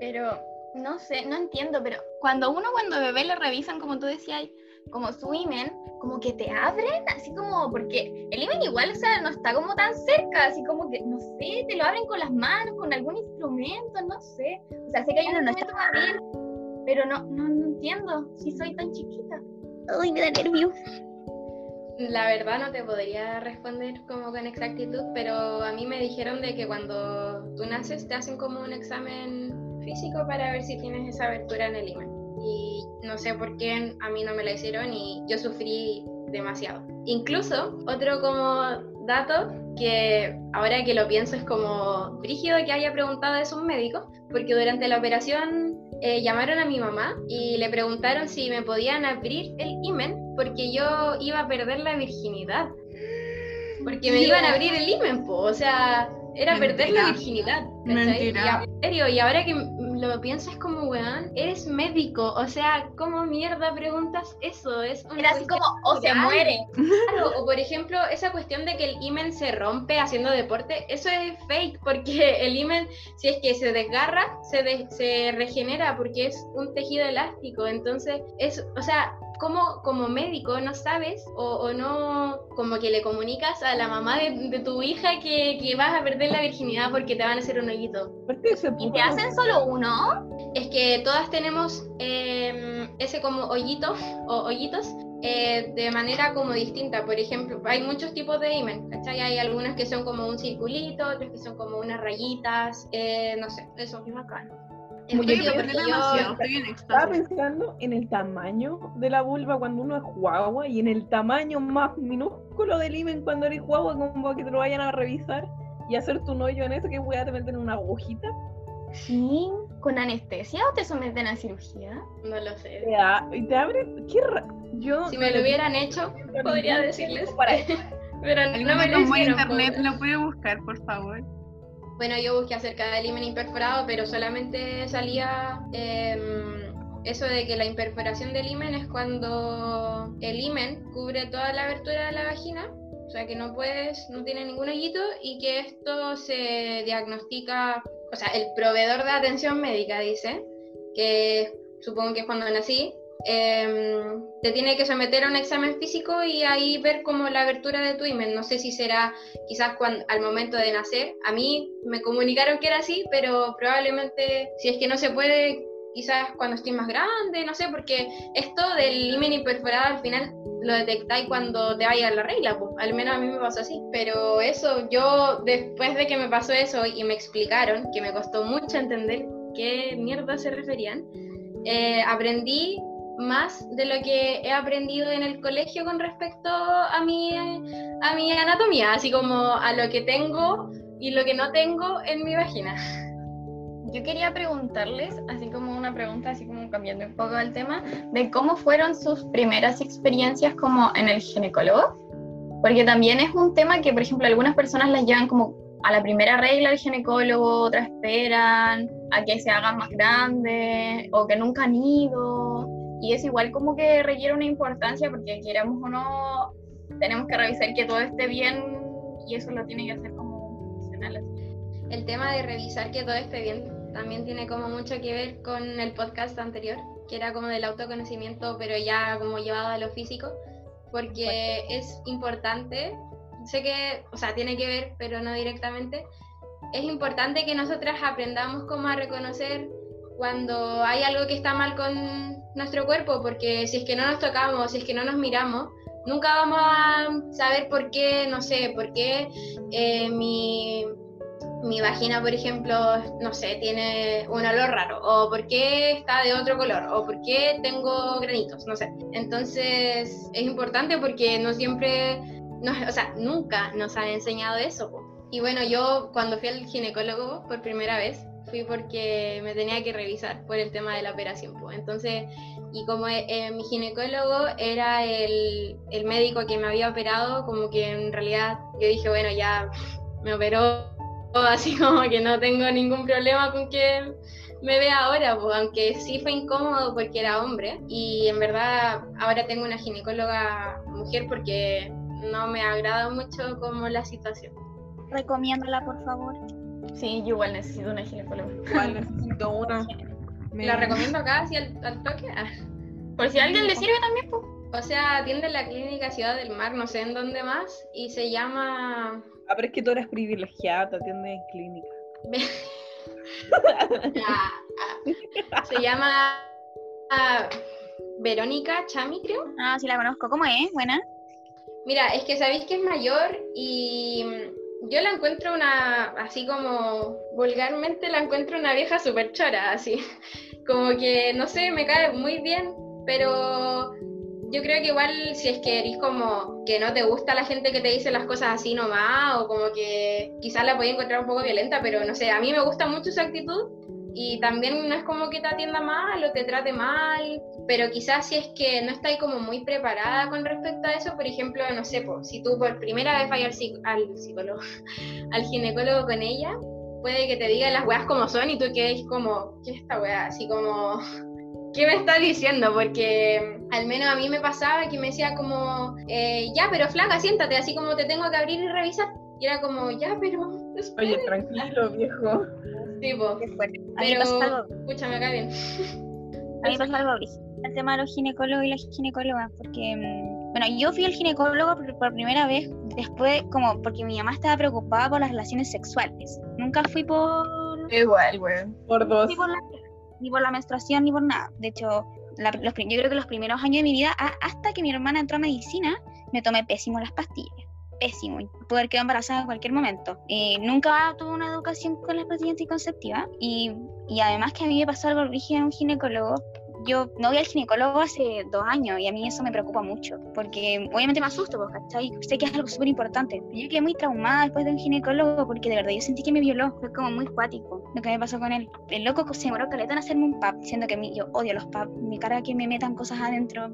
Pero no sé, no entiendo, pero cuando uno cuando bebé lo revisan, como tú decías, como su imen, como que te abren, así como, porque el imen igual, o sea, no está como tan cerca, así como que, no sé, te lo abren con las manos, con algún instrumento, no sé. O sea, sé que hay un instrumento para abrir, pero no, no, no entiendo si soy tan chiquita. Uy, me da nervios. La verdad no te podría responder como con exactitud, pero a mí me dijeron de que cuando tú naces te hacen como un examen físico para ver si tienes esa abertura en el imen. Y no sé por qué a mí no me la hicieron y yo sufrí demasiado. Incluso otro como dato que ahora que lo pienso es como brígido que haya preguntado eso un médico, porque durante la operación eh, llamaron a mi mamá y le preguntaron si me podían abrir el imen porque yo iba a perder la virginidad. Porque me iban a abrir el imen, po. o sea, era perder la virginidad. Mentira. Y a- serio, y ahora que lo pienso es como, weón, eres médico, o sea, ¿cómo mierda preguntas eso? Es una Era así como, o se muere. Claro, o por ejemplo, esa cuestión de que el imen se rompe haciendo deporte, eso es fake, porque el imen, si es que se desgarra, se, de- se regenera porque es un tejido elástico. Entonces, es, o sea, como, como médico no sabes o, o no, como que le comunicas a la mamá de, de tu hija que, que vas a perder la virginidad porque te van a hacer un hoyito. Aparte de ese Y te hacen solo uno. Es que todas tenemos eh, ese como hoyito o hoyitos eh, de manera como distinta. Por ejemplo, hay muchos tipos de imen, ¿cachai? Hay algunos que son como un circulito, otros que son como unas rayitas, eh, no sé, eso. Qué bacán. Yo- demasiado, estoy en Estaba pensando en el tamaño de la vulva cuando uno es guagua y en el tamaño más minúsculo del imen cuando eres guagua, como para que te lo vayan a revisar y hacerte un hoyo en eso que voy a te meten una agujita. Sí. con anestesia o te someten a cirugía? No lo sé. Te, te abre. Qué ra- Yo. Si me lo hubieran hecho, podría decirles. Pero Alguien no me lo hicieron. internet po. lo puede buscar, por favor. Bueno, yo busqué acerca del himen imperforado, pero solamente salía em, eso de que la imperforación del himen es cuando el himen cubre toda la abertura de la vagina, o sea que no puedes, no tiene ningún hoyito y que esto se diagnostica, o sea, el proveedor de atención médica dice que supongo que es cuando nací. Em, te tiene que someter a un examen físico y ahí ver como la abertura de tu himen. No sé si será quizás cuando, al momento de nacer. A mí me comunicaron que era así, pero probablemente si es que no se puede, quizás cuando estés más grande, no sé, porque esto del himen imperforado al final lo detectáis cuando te vaya la regla, pues, al menos a mí me pasó así. Pero eso, yo después de que me pasó eso y me explicaron, que me costó mucho entender qué mierda se referían, eh, aprendí más de lo que he aprendido en el colegio con respecto a mi, a mi anatomía, así como a lo que tengo y lo que no tengo en mi vagina. Yo quería preguntarles, así como una pregunta, así como cambiando un poco el tema, de cómo fueron sus primeras experiencias como en el ginecólogo, porque también es un tema que, por ejemplo, algunas personas las llevan como a la primera regla al ginecólogo, otras esperan a que se hagan más grandes o que nunca han ido, y es igual como que requiere una importancia porque queramos o no, tenemos que revisar que todo esté bien y eso lo tiene que hacer como profesional. así. El tema de revisar que todo esté bien también tiene como mucho que ver con el podcast anterior, que era como del autoconocimiento, pero ya como llevado a lo físico, porque es importante, sé que, o sea, tiene que ver, pero no directamente, es importante que nosotras aprendamos como a reconocer cuando hay algo que está mal con nuestro cuerpo, porque si es que no nos tocamos, si es que no nos miramos, nunca vamos a saber por qué, no sé, por qué eh, mi, mi vagina, por ejemplo, no sé, tiene un olor raro, o por qué está de otro color, o por qué tengo granitos, no sé. Entonces es importante porque no siempre, no, o sea, nunca nos han enseñado eso. Y bueno, yo cuando fui al ginecólogo por primera vez, fui porque me tenía que revisar por el tema de la operación. po. Entonces, y como eh, eh, mi ginecólogo era el, el médico que me había operado, como que en realidad yo dije, bueno, ya me operó así como que no tengo ningún problema con que me vea ahora, pues, aunque sí fue incómodo porque era hombre y en verdad ahora tengo una ginecóloga mujer porque no me agrada mucho como la situación. Recomiéndala, por favor. Sí, yo igual necesito una ginecóloga. Igual necesito una. Me- La recomiendo acá, así al, al toque. Ah. Por si a alguien le sirve también, pues. O sea, atiende en la clínica Ciudad del Mar, no sé en dónde más, y se llama... Ah, pero es que tú eres privilegiada, te atiendes en clínica. Ah, ah. se llama ah, Verónica Chami, creo. Ah, sí la conozco. ¿Cómo es? Buena. Mira, es que sabéis que es mayor y yo la encuentro una, así como vulgarmente la encuentro una vieja súper chora, así. Como que, no sé, me cae muy bien, pero yo creo que igual si es que eres como que no te gusta la gente que te dice las cosas así nomás, o como que quizás la podía encontrar un poco violenta, pero no sé, a mí me gusta mucho su actitud y también no es como que te atienda mal o te trate mal, pero quizás si es que no estáis como muy preparada con respecto a eso, por ejemplo, no sé, po, si tú por primera vez vas al, al psicólogo, al ginecólogo con ella, puede que te diga las weas como son y tú quedes como, ¿qué es esta wea? Así como, ¿qué me está diciendo? Porque al menos a mí me pasaba que me decía como, eh, ya, pero flaca, siéntate, así como te tengo que abrir y revisar. Y era como, ya, pero... Oye, espere". tranquilo, viejo. Sí, po. Qué fuerte. A mí me Pero, pasa algo, escucha, me cae bien. a mí pasa algo. El tema de los ginecólogos y las ginecólogas, porque, mm, bueno, yo fui al ginecólogo por, por primera vez después, como porque mi mamá estaba preocupada por las relaciones sexuales. Nunca fui por, Igual, weón. Por dos. ni por la, ni por la menstruación ni por nada. De hecho, la- los, yo creo que los primeros años de mi vida, a- hasta que mi hermana entró a medicina, me tomé pésimo las pastillas. Pésimo. Y pude haber quedado embarazada en cualquier momento. Eh, nunca tuve una educación con las pastillas anticonceptivas. Y, y además que a mí me pasó algo rígido en un ginecólogo. yo no voy al ginecólogo hace dos años y a mí eso me preocupa mucho, porque obviamente me asusto, pues, ¿cachai? Sé que es algo súper importante. Yo quedé muy traumada después de un ginecólogo porque de verdad yo sentí que me violó, fue como muy cuático lo que me pasó con él. El loco se demoró caleta en hacerme un pap, siendo que mi- yo odio los pap, mi cara que me metan cosas adentro.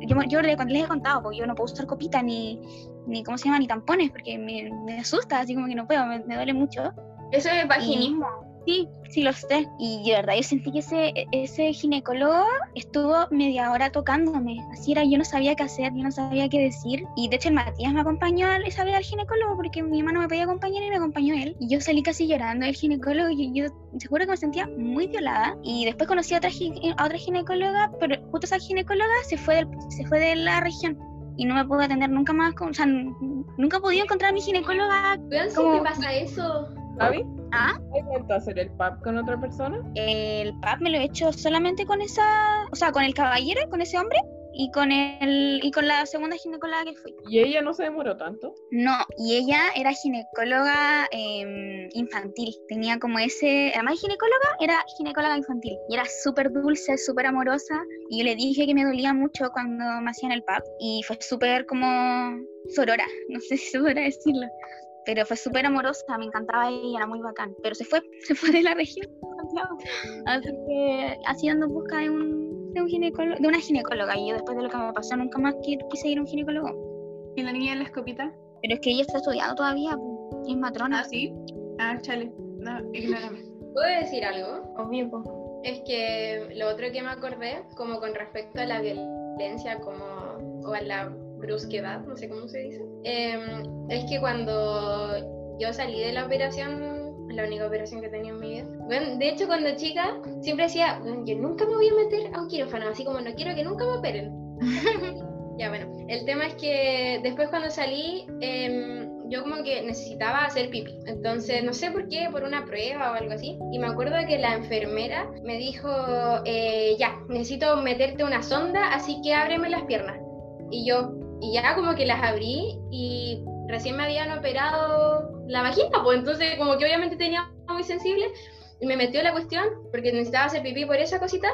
Yo, yo le- cuando les he contado, porque yo no puedo usar copita ni, ni ¿cómo se llama? Ni tampones, porque me, me asusta, así como que no puedo, me, me duele mucho. Eso es vaginismo. Sí, sí lo sé. Y de verdad, yo sentí que ese, ese ginecólogo estuvo media hora tocándome. Así era, yo no sabía qué hacer, yo no sabía qué decir. Y de hecho el Matías me acompañó a esa vez al ginecólogo porque mi mamá no me podía acompañar y me acompañó él. Y yo salí casi llorando del ginecólogo y yo seguro que me sentía muy violada. Y después conocí a otra, a otra ginecóloga, pero justo esa ginecóloga se fue, del- se fue de la región. Y no me pudo atender nunca más, con- o sea, nunca he podido encontrar a mi ginecóloga. Como- siempre pasa eso. ¿Javi? ¿Ah? ¿Has vuelto a hacer el pub con otra persona? El pap me lo he hecho solamente con esa, o sea, con el caballero, con ese hombre y con el y con la segunda ginecóloga que fui. ¿Y ella no se demoró tanto? No, y ella era ginecóloga em, infantil. Tenía como ese, además de ginecóloga, era ginecóloga infantil. Y era súper dulce, súper amorosa. Y yo le dije que me dolía mucho cuando me hacían el pap. Y fue súper como sorora, no sé si se podrá decirlo. Pero fue súper amorosa, me encantaba ella, era muy bacán. Pero se fue, se fue de la región. Santiago. Así que así ando en busca de un, de un ginecólogo, de una ginecóloga. Y yo después de lo que me pasó nunca más qui- quise ir a un ginecólogo. ¿Y la niña de la escopita? Pero es que ella está estudiando todavía, es matrona. Ah, sí. Ah, chale. No, ignórame. ¿Puedo decir algo? Obvio, po. Es que lo otro que me acordé, como con respecto a la violencia, como, o a la brusquedad, no sé cómo se dice, em, es que cuando yo salí de la operación, la única operación que tenía en mi vida, bueno, de hecho cuando chica siempre decía, "Bueno, yo nunca me voy a meter a un quirófano, así como no quiero que nunca me operen. ya bueno, el tema es que después cuando salí, em, yo como que necesitaba hacer pipí. Entonces, no sé por qué, por una prueba o algo así. Y me acuerdo que la enfermera me dijo, eh, ya, necesito meterte una sonda, así que ábreme las piernas. Y yo, y ya como que las abrí y recién me habían operado la vagina, pues entonces como que obviamente tenía muy sensible y me metió la cuestión porque necesitaba hacer pipí por esa cosita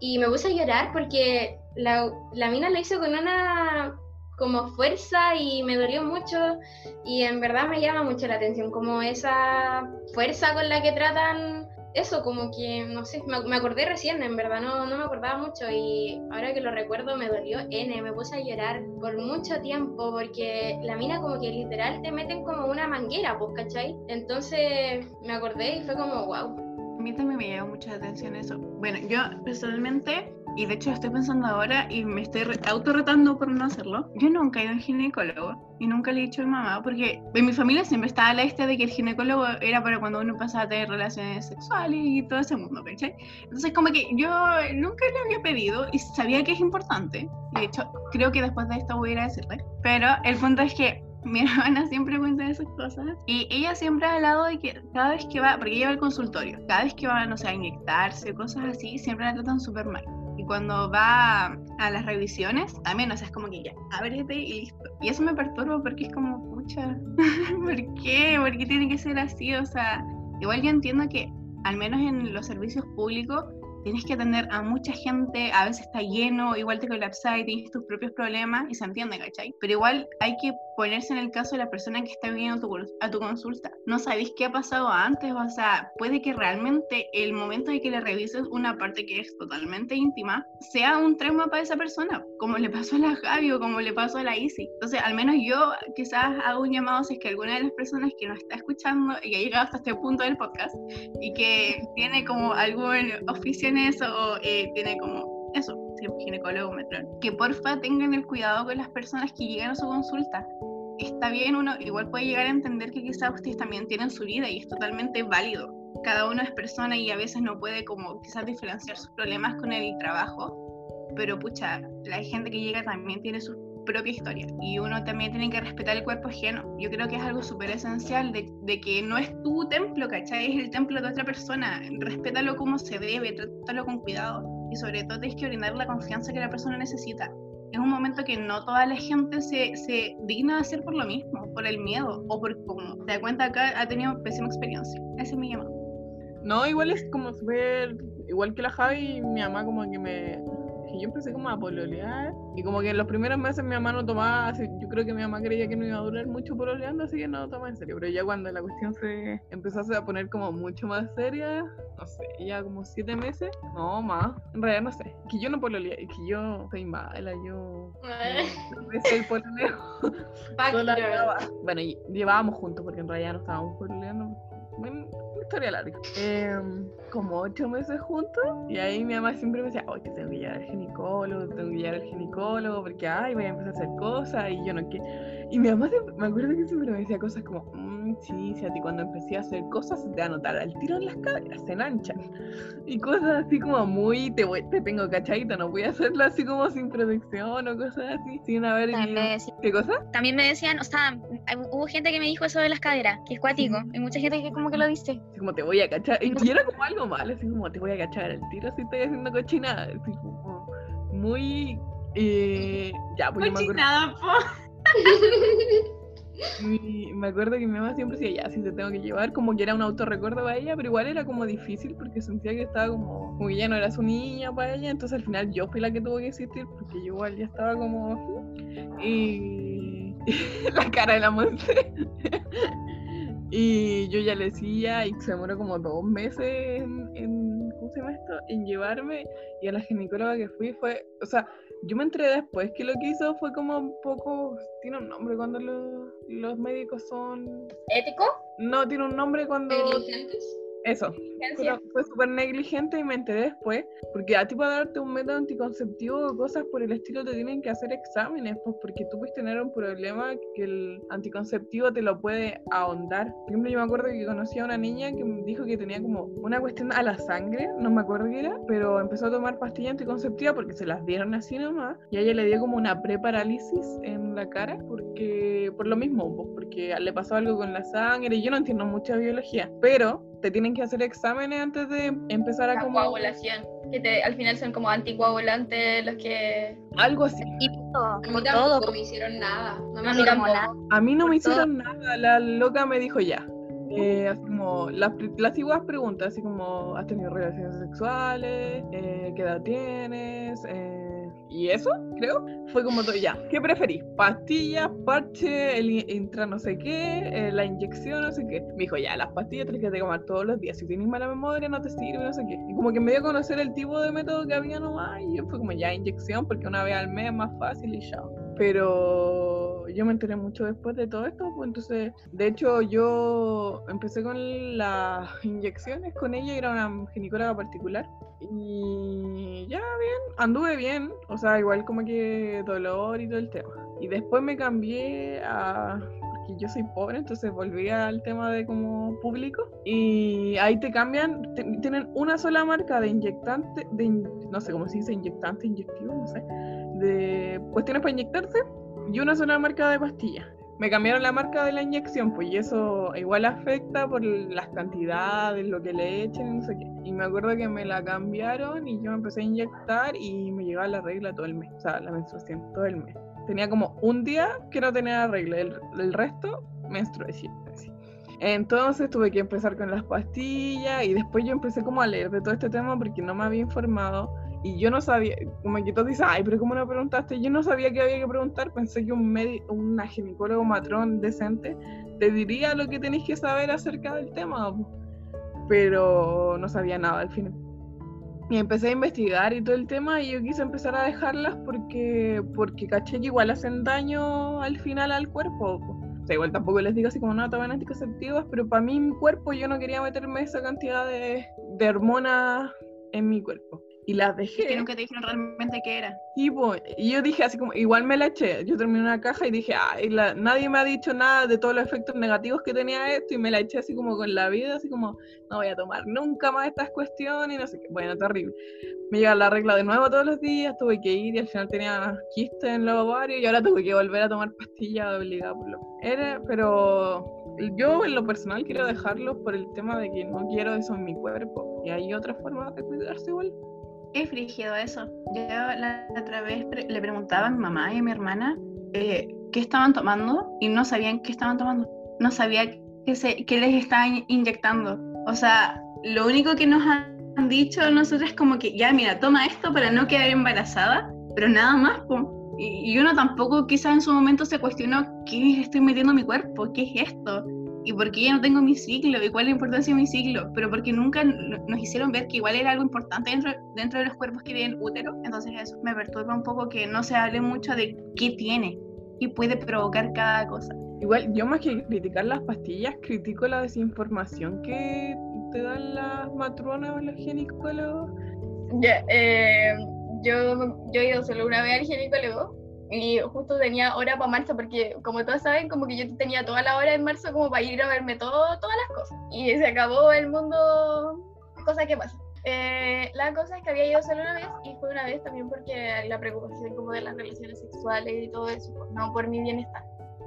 y me puse a llorar porque la, la mina lo hizo con una como fuerza y me dolió mucho y en verdad me llama mucho la atención como esa fuerza con la que tratan eso, como que, no sé, me, acordé recién, en verdad no, no me acordaba mucho y ahora que lo recuerdo me dolió N, me puse a llorar por mucho tiempo porque la mina como que literal te meten como una manguera, pues, ¿cachai? Entonces me acordé y fue como, wow. A mí también me llama mucha atención eso. Bueno, yo personalmente, y de hecho estoy pensando ahora y me estoy re- autorretando por no hacerlo, yo nunca he ido a un ginecólogo y nunca le he dicho a mi mamá porque en mi familia siempre estaba la idea de que el ginecólogo era para cuando uno pasaba a tener relaciones sexuales y todo ese mundo, ¿cachai? Entonces como que yo nunca le había pedido y sabía que es importante. Y de hecho creo que después de esto voy a ir a decirle. Pero el punto es que mi hermana siempre cuenta esas cosas y ella siempre ha hablado de que cada vez que va, porque ella va al consultorio, cada vez que va, no sé, a inyectarse, cosas así, siempre la tratan súper mal. Y cuando va a las revisiones, también, o sea, es como que ya, ábrete y listo. Y eso me perturba porque es como, pucha, ¿por qué? ¿Por qué tiene que ser así? O sea, igual yo entiendo que, al menos en los servicios públicos, tienes que atender a mucha gente, a veces está lleno, igual te colapsas y tienes tus propios problemas y se entiende, ¿cachai? Pero igual hay que ponerse en el caso de la persona que está viniendo a tu, a tu consulta. No sabéis qué ha pasado antes, o sea, puede que realmente el momento de que le revises una parte que es totalmente íntima sea un trauma para esa persona, como le pasó a la Javi o como le pasó a la Isi. Entonces, al menos yo quizás hago un llamado si es que alguna de las personas que nos está escuchando y ha llegado hasta este punto del podcast y que tiene como algún oficio en eso o eh, tiene como eso, ginecólogo, matrón, que porfa tengan el cuidado con las personas que llegan a su consulta. Está bien, uno igual puede llegar a entender que quizás ustedes también tienen su vida y es totalmente válido. Cada uno es persona y a veces no puede como quizás diferenciar sus problemas con el trabajo, pero pucha, la gente que llega también tiene su propia historia y uno también tiene que respetar el cuerpo ajeno. Yo creo que es algo súper esencial de, de que no es tu templo, ¿cachai? Es el templo de otra persona. Respétalo como se debe, trátalo con cuidado y sobre todo tienes que brindar la confianza que la persona necesita. Es un momento que no toda la gente se, se digna de hacer por lo mismo, por el miedo o por como te das cuenta acá ha tenido pésima experiencia. Ese es mi llamado. No, igual es como súper. Igual que la Javi, mi mamá como que me. Que yo empecé como a pololear. Y como que en los primeros meses mi mamá no tomaba. así- Yo creo que mi mamá creía que no iba a durar mucho pololeando, así que no lo tomaba en serio. Pero ya cuando la cuestión se empezó a poner como mucho más seria, no sé, ya como siete meses. No, más. En realidad no sé. Que yo no pololeé, es que yo soy mala, yo. Sé el pololeo. Bueno, llevábamos juntos porque en realidad no estábamos pololeando. Bueno, historia larga. Em, como ocho meses juntos y ahí mi mamá siempre me decía, que tengo que llevar al ginecólogo, tengo que llevar al ginecólogo porque, ay, voy a empezar a hacer cosas y yo no quiero. Y mi mamá siempre- me acuerdo que siempre me decía cosas como, "Mm, sí, sí, a ti cuando empecé a hacer cosas se te va a notar al tiro en las caderas, se enhanchan. Y cosas así como muy, te, voy, te tengo cachadita, no voy a hacerlo así como sin protección o cosas así, sin haber... También me ido- decían- ¿Qué cosa? También me decían, o sea, hubo gente que me dijo eso de las caderas, que es cuático. Hay mucha gente que como que lo dice. Así como te voy a cachar. Y y era como algo malo, así como te voy a cachar al tiro si estoy haciendo cochinada. Así como muy. eh, ya, pues yo me acuerdo, Cochinada, po. Mi- me acuerdo que mi mamá siempre decía, ya, si te tengo que llevar, como que era un autorrecuerdo para ella, pero igual era como difícil porque sentía que estaba como, como que ya no era su niña para ella, entonces al final yo fui la que tuvo que existir porque yo igual ya estaba como... Y la cara de la Monse. Y yo ya le decía y se demoró como dos meses en, en- ¿cómo se llama esto? En llevarme y a la ginecóloga que fui fue, o sea, yo me enteré después que lo que hizo fue como un poco, tiene un nombre cuando los, los médicos son, ¿Ético? no, tiene un nombre cuando, ¿Negligentes? Eso, pero fue súper negligente y me enteré después, porque a ti para darte un método anticonceptivo o cosas por el estilo te tienen que hacer exámenes, pues porque tú puedes tener un problema que el anticonceptivo te lo puede ahondar. Por ejemplo, yo me acuerdo que conocí a una niña que me dijo que tenía como una cuestión a la sangre, no me acuerdo qué era, pero empezó a tomar pastilla anticonceptiva porque se las dieron así nomás, y a ella le dio como una preparálisis en la cara, porque por lo mismo, pues, porque le pasó algo con la sangre, y yo no entiendo mucha biología, pero te tienen que hacer exámenes antes de empezar a La como coagulación. Que te- al final son como anticoagulantes los que. algo así. Y todo, A mí tampoco todo. me hicieron nada. No me A mí hicieron tampoco. nada. A mí no me hicieron nada, la loca me dijo ya. Eh, así como las, las iguales preguntas, así como ¿has tenido relaciones sexuales? Eh, ¿Qué edad tienes? Eh, y eso, creo, fue como todo ya. ¿Qué preferís? ¿Pastillas, parche, el intra no sé qué, eh, la inyección, no sé qué? Me dijo ya, las pastillas tienes que tomar todos los días. Si tienes mala memoria no te sirve, no sé qué. Y como que me dio a conocer el tipo de método que había nomás y yo fue como ya inyección porque una vez al mes es más fácil y chao pero yo me enteré mucho después de todo esto, pues entonces, de hecho yo empecé con las inyecciones con ella, era una ginecóloga particular, y ya bien, anduve bien, o sea, igual como que dolor y todo el tema. Y después me cambié a... porque yo soy pobre, entonces volví al tema de como público, y ahí te cambian, te- tienen una sola marca de inyectante, de, no sé cómo se dice, inyectante, inyectivo, no sé de cuestiones para inyectarse y una sola marca de pastillas. Me cambiaron la marca de la inyección, pues y eso igual afecta por las cantidades, lo que le echen, no sé qué. Y me acuerdo que me la cambiaron y yo me empecé a inyectar y me llegaba la regla todo el mes, o sea, la menstruación todo el mes. Tenía como un día que no tenía la regla, el, el resto menstrué siempre. así. Entonces tuve que empezar con las pastillas y después yo empecé como a leer de todo este tema porque no me había informado y yo no sabía, como que todos dicen, ay, pero ¿cómo no preguntaste? Yo no sabía que había que preguntar, pensé que un medi- una ginecólogo matrón decente te diría lo que tenéis que saber acerca del tema, pero no sabía nada al final. Y empecé a investigar y todo el tema y yo quise empezar a dejarlas porque, porque caché que igual hacen daño al final al cuerpo. po. O sea, igual tampoco les digo así como no tomen anticonceptivos, pero para mí mi cuerpo yo no quería meterme esa cantidad de, de hormonas en mi cuerpo. Y las dejé. Que nunca te dijeron realmente qué era. Y, y yo dije así como, igual me la eché. Yo terminé una caja y dije, la- nadie me ha dicho nada de todos los efectos negativos que tenía esto y me la eché así como con la vida, así como, no voy a tomar nunca más estas cuestiones y no sé qué. Bueno, terrible. Me llega la regla de nuevo todos los días, tuve que ir y al final tenía quistes en los ovarios y ahora tuve que volver a tomar pastillas obligada por lo era, pero yo en lo personal quiero dejarlo por el tema de que no quiero eso en mi cuerpo. Y hay otras formas de cuidarse igual. Es frígido eso. Yo la otra vez pre- le preguntaba a mi mamá y a mi hermana eh, qué estaban tomando y no sabían qué estaban tomando. No sabía qué, se, qué les estaban inyectando. O sea, lo único que nos han dicho nosotros es como que, ya, mira, toma esto para no quedar embarazada, pero nada más. Y, y uno tampoco quizás en su momento se cuestionó, ¿qué estoy metiendo en mi cuerpo? ¿Qué es esto? ¿Y por qué ya no tengo mi ciclo? ¿Y cuál es la importancia de mi ciclo? Pero porque nunca nos hicieron ver que igual era algo importante dentro, dentro de los cuerpos que tienen útero. Entonces eso me perturba un poco que no se hable mucho de qué tiene y puede provocar cada cosa. Igual, yo más que criticar las pastillas, critico la desinformación que te dan las matronas o los ginecólogos. Ya, eh, yo, yo he ido solo una vez al ginecólogo y justo tenía hora para marzo porque como todos saben como que yo tenía toda la hora en marzo como para ir a verme todo, todas las cosas y se acabó el mundo, cosa que pasa. Eh, la cosa es que había ido solo una vez y fue una vez también porque la preocupación como de las relaciones sexuales y todo eso, pues, no por mi bienestar.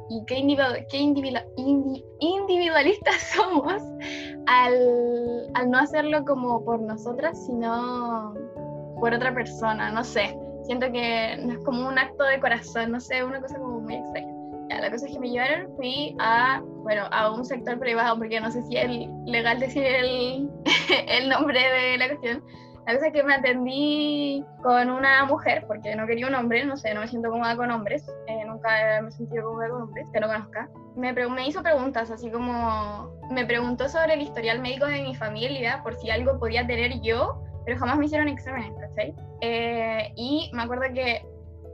Y qué, individu- qué individu- indi- individualistas somos al, al no hacerlo como por nosotras, sino por otra persona, no sé. Siento que no es como un acto de corazón, no sé, una cosa como muy extraña. Ya, la cosa es que me llevaron, fui a, bueno, a un sector privado, porque no sé si es legal decir el, el nombre de la cuestión. La cosa es que me atendí con una mujer, porque no quería un hombre, no sé, no me siento cómoda con hombres, eh, nunca me he sentido cómoda con hombres, que no conozca. Me, me hizo preguntas, así como me preguntó sobre el historial médico de mi familia, por si algo podía tener yo, pero jamás me hicieron exámenes, ¿cachai? Eh, y me acuerdo que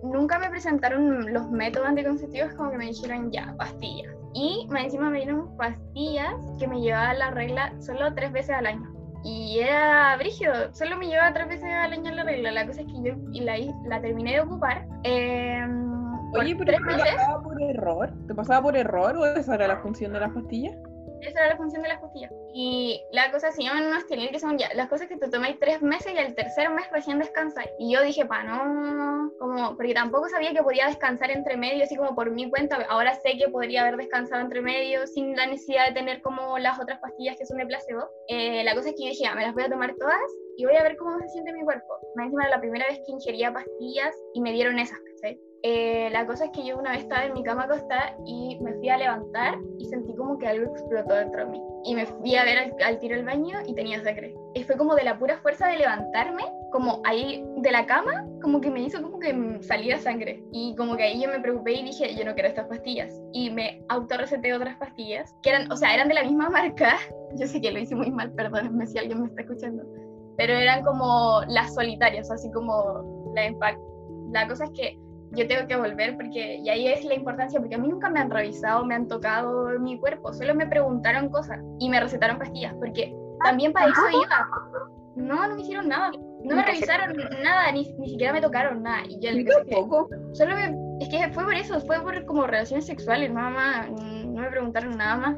nunca me presentaron los métodos anticonceptivos como que me dijeron ya, pastillas. Y encima me dieron pastillas que me llevaban la regla solo tres veces al año. Y era brígido, solo me llevaba tres veces al año la regla. La cosa es que yo la, la terminé de ocupar. eh, Oye, pero ¿te pasaba por error? ¿Te pasaba por error o esa era la función de las pastillas? Esa era la función de las pastillas. Y la cosa se llaman unos tenil que son ya las cosas que te tomáis tres meses y al tercer mes recién descansas. Y yo dije, pa, no, como, porque tampoco sabía que podía descansar entre medio, así como por mi cuenta. Ahora sé que podría haber descansado entre medio sin la necesidad de tener como las otras pastillas que son de placebo. Eh, la cosa es que yo dije, ya, me las voy a tomar todas y voy a ver cómo se siente mi cuerpo. Más encima era la primera vez que ingería pastillas y me dieron esas, ¿cachai? Eh, la cosa es que yo una vez estaba en mi cama acostada y me fui a levantar y sentí como que algo explotó dentro de mí. Y me fui a ver al, al tiro el baño y tenía sangre. Y fue como de la pura fuerza de levantarme, como ahí de la cama, como que me hizo como que salía sangre. Y como que ahí yo me preocupé y dije, yo no quiero estas pastillas. Y me autorreceté otras pastillas, que eran, o sea, eran de la misma marca. Yo sé que lo hice muy mal, perdónenme si alguien me está escuchando. Pero eran como las solitarias, así como la Impact. La cosa es que yo tengo que volver porque, y ahí es la importancia, porque a mí nunca me han revisado, me han tocado mi cuerpo, solo me preguntaron cosas y me recetaron pastillas, porque también para eso iba. No, no me hicieron nada, no me revisaron nada, ni, ni siquiera me tocaron nada. Y yo que- tampoco. solo me, es que fue por eso, fue por como relaciones sexuales, nada más, no me preguntaron nada más.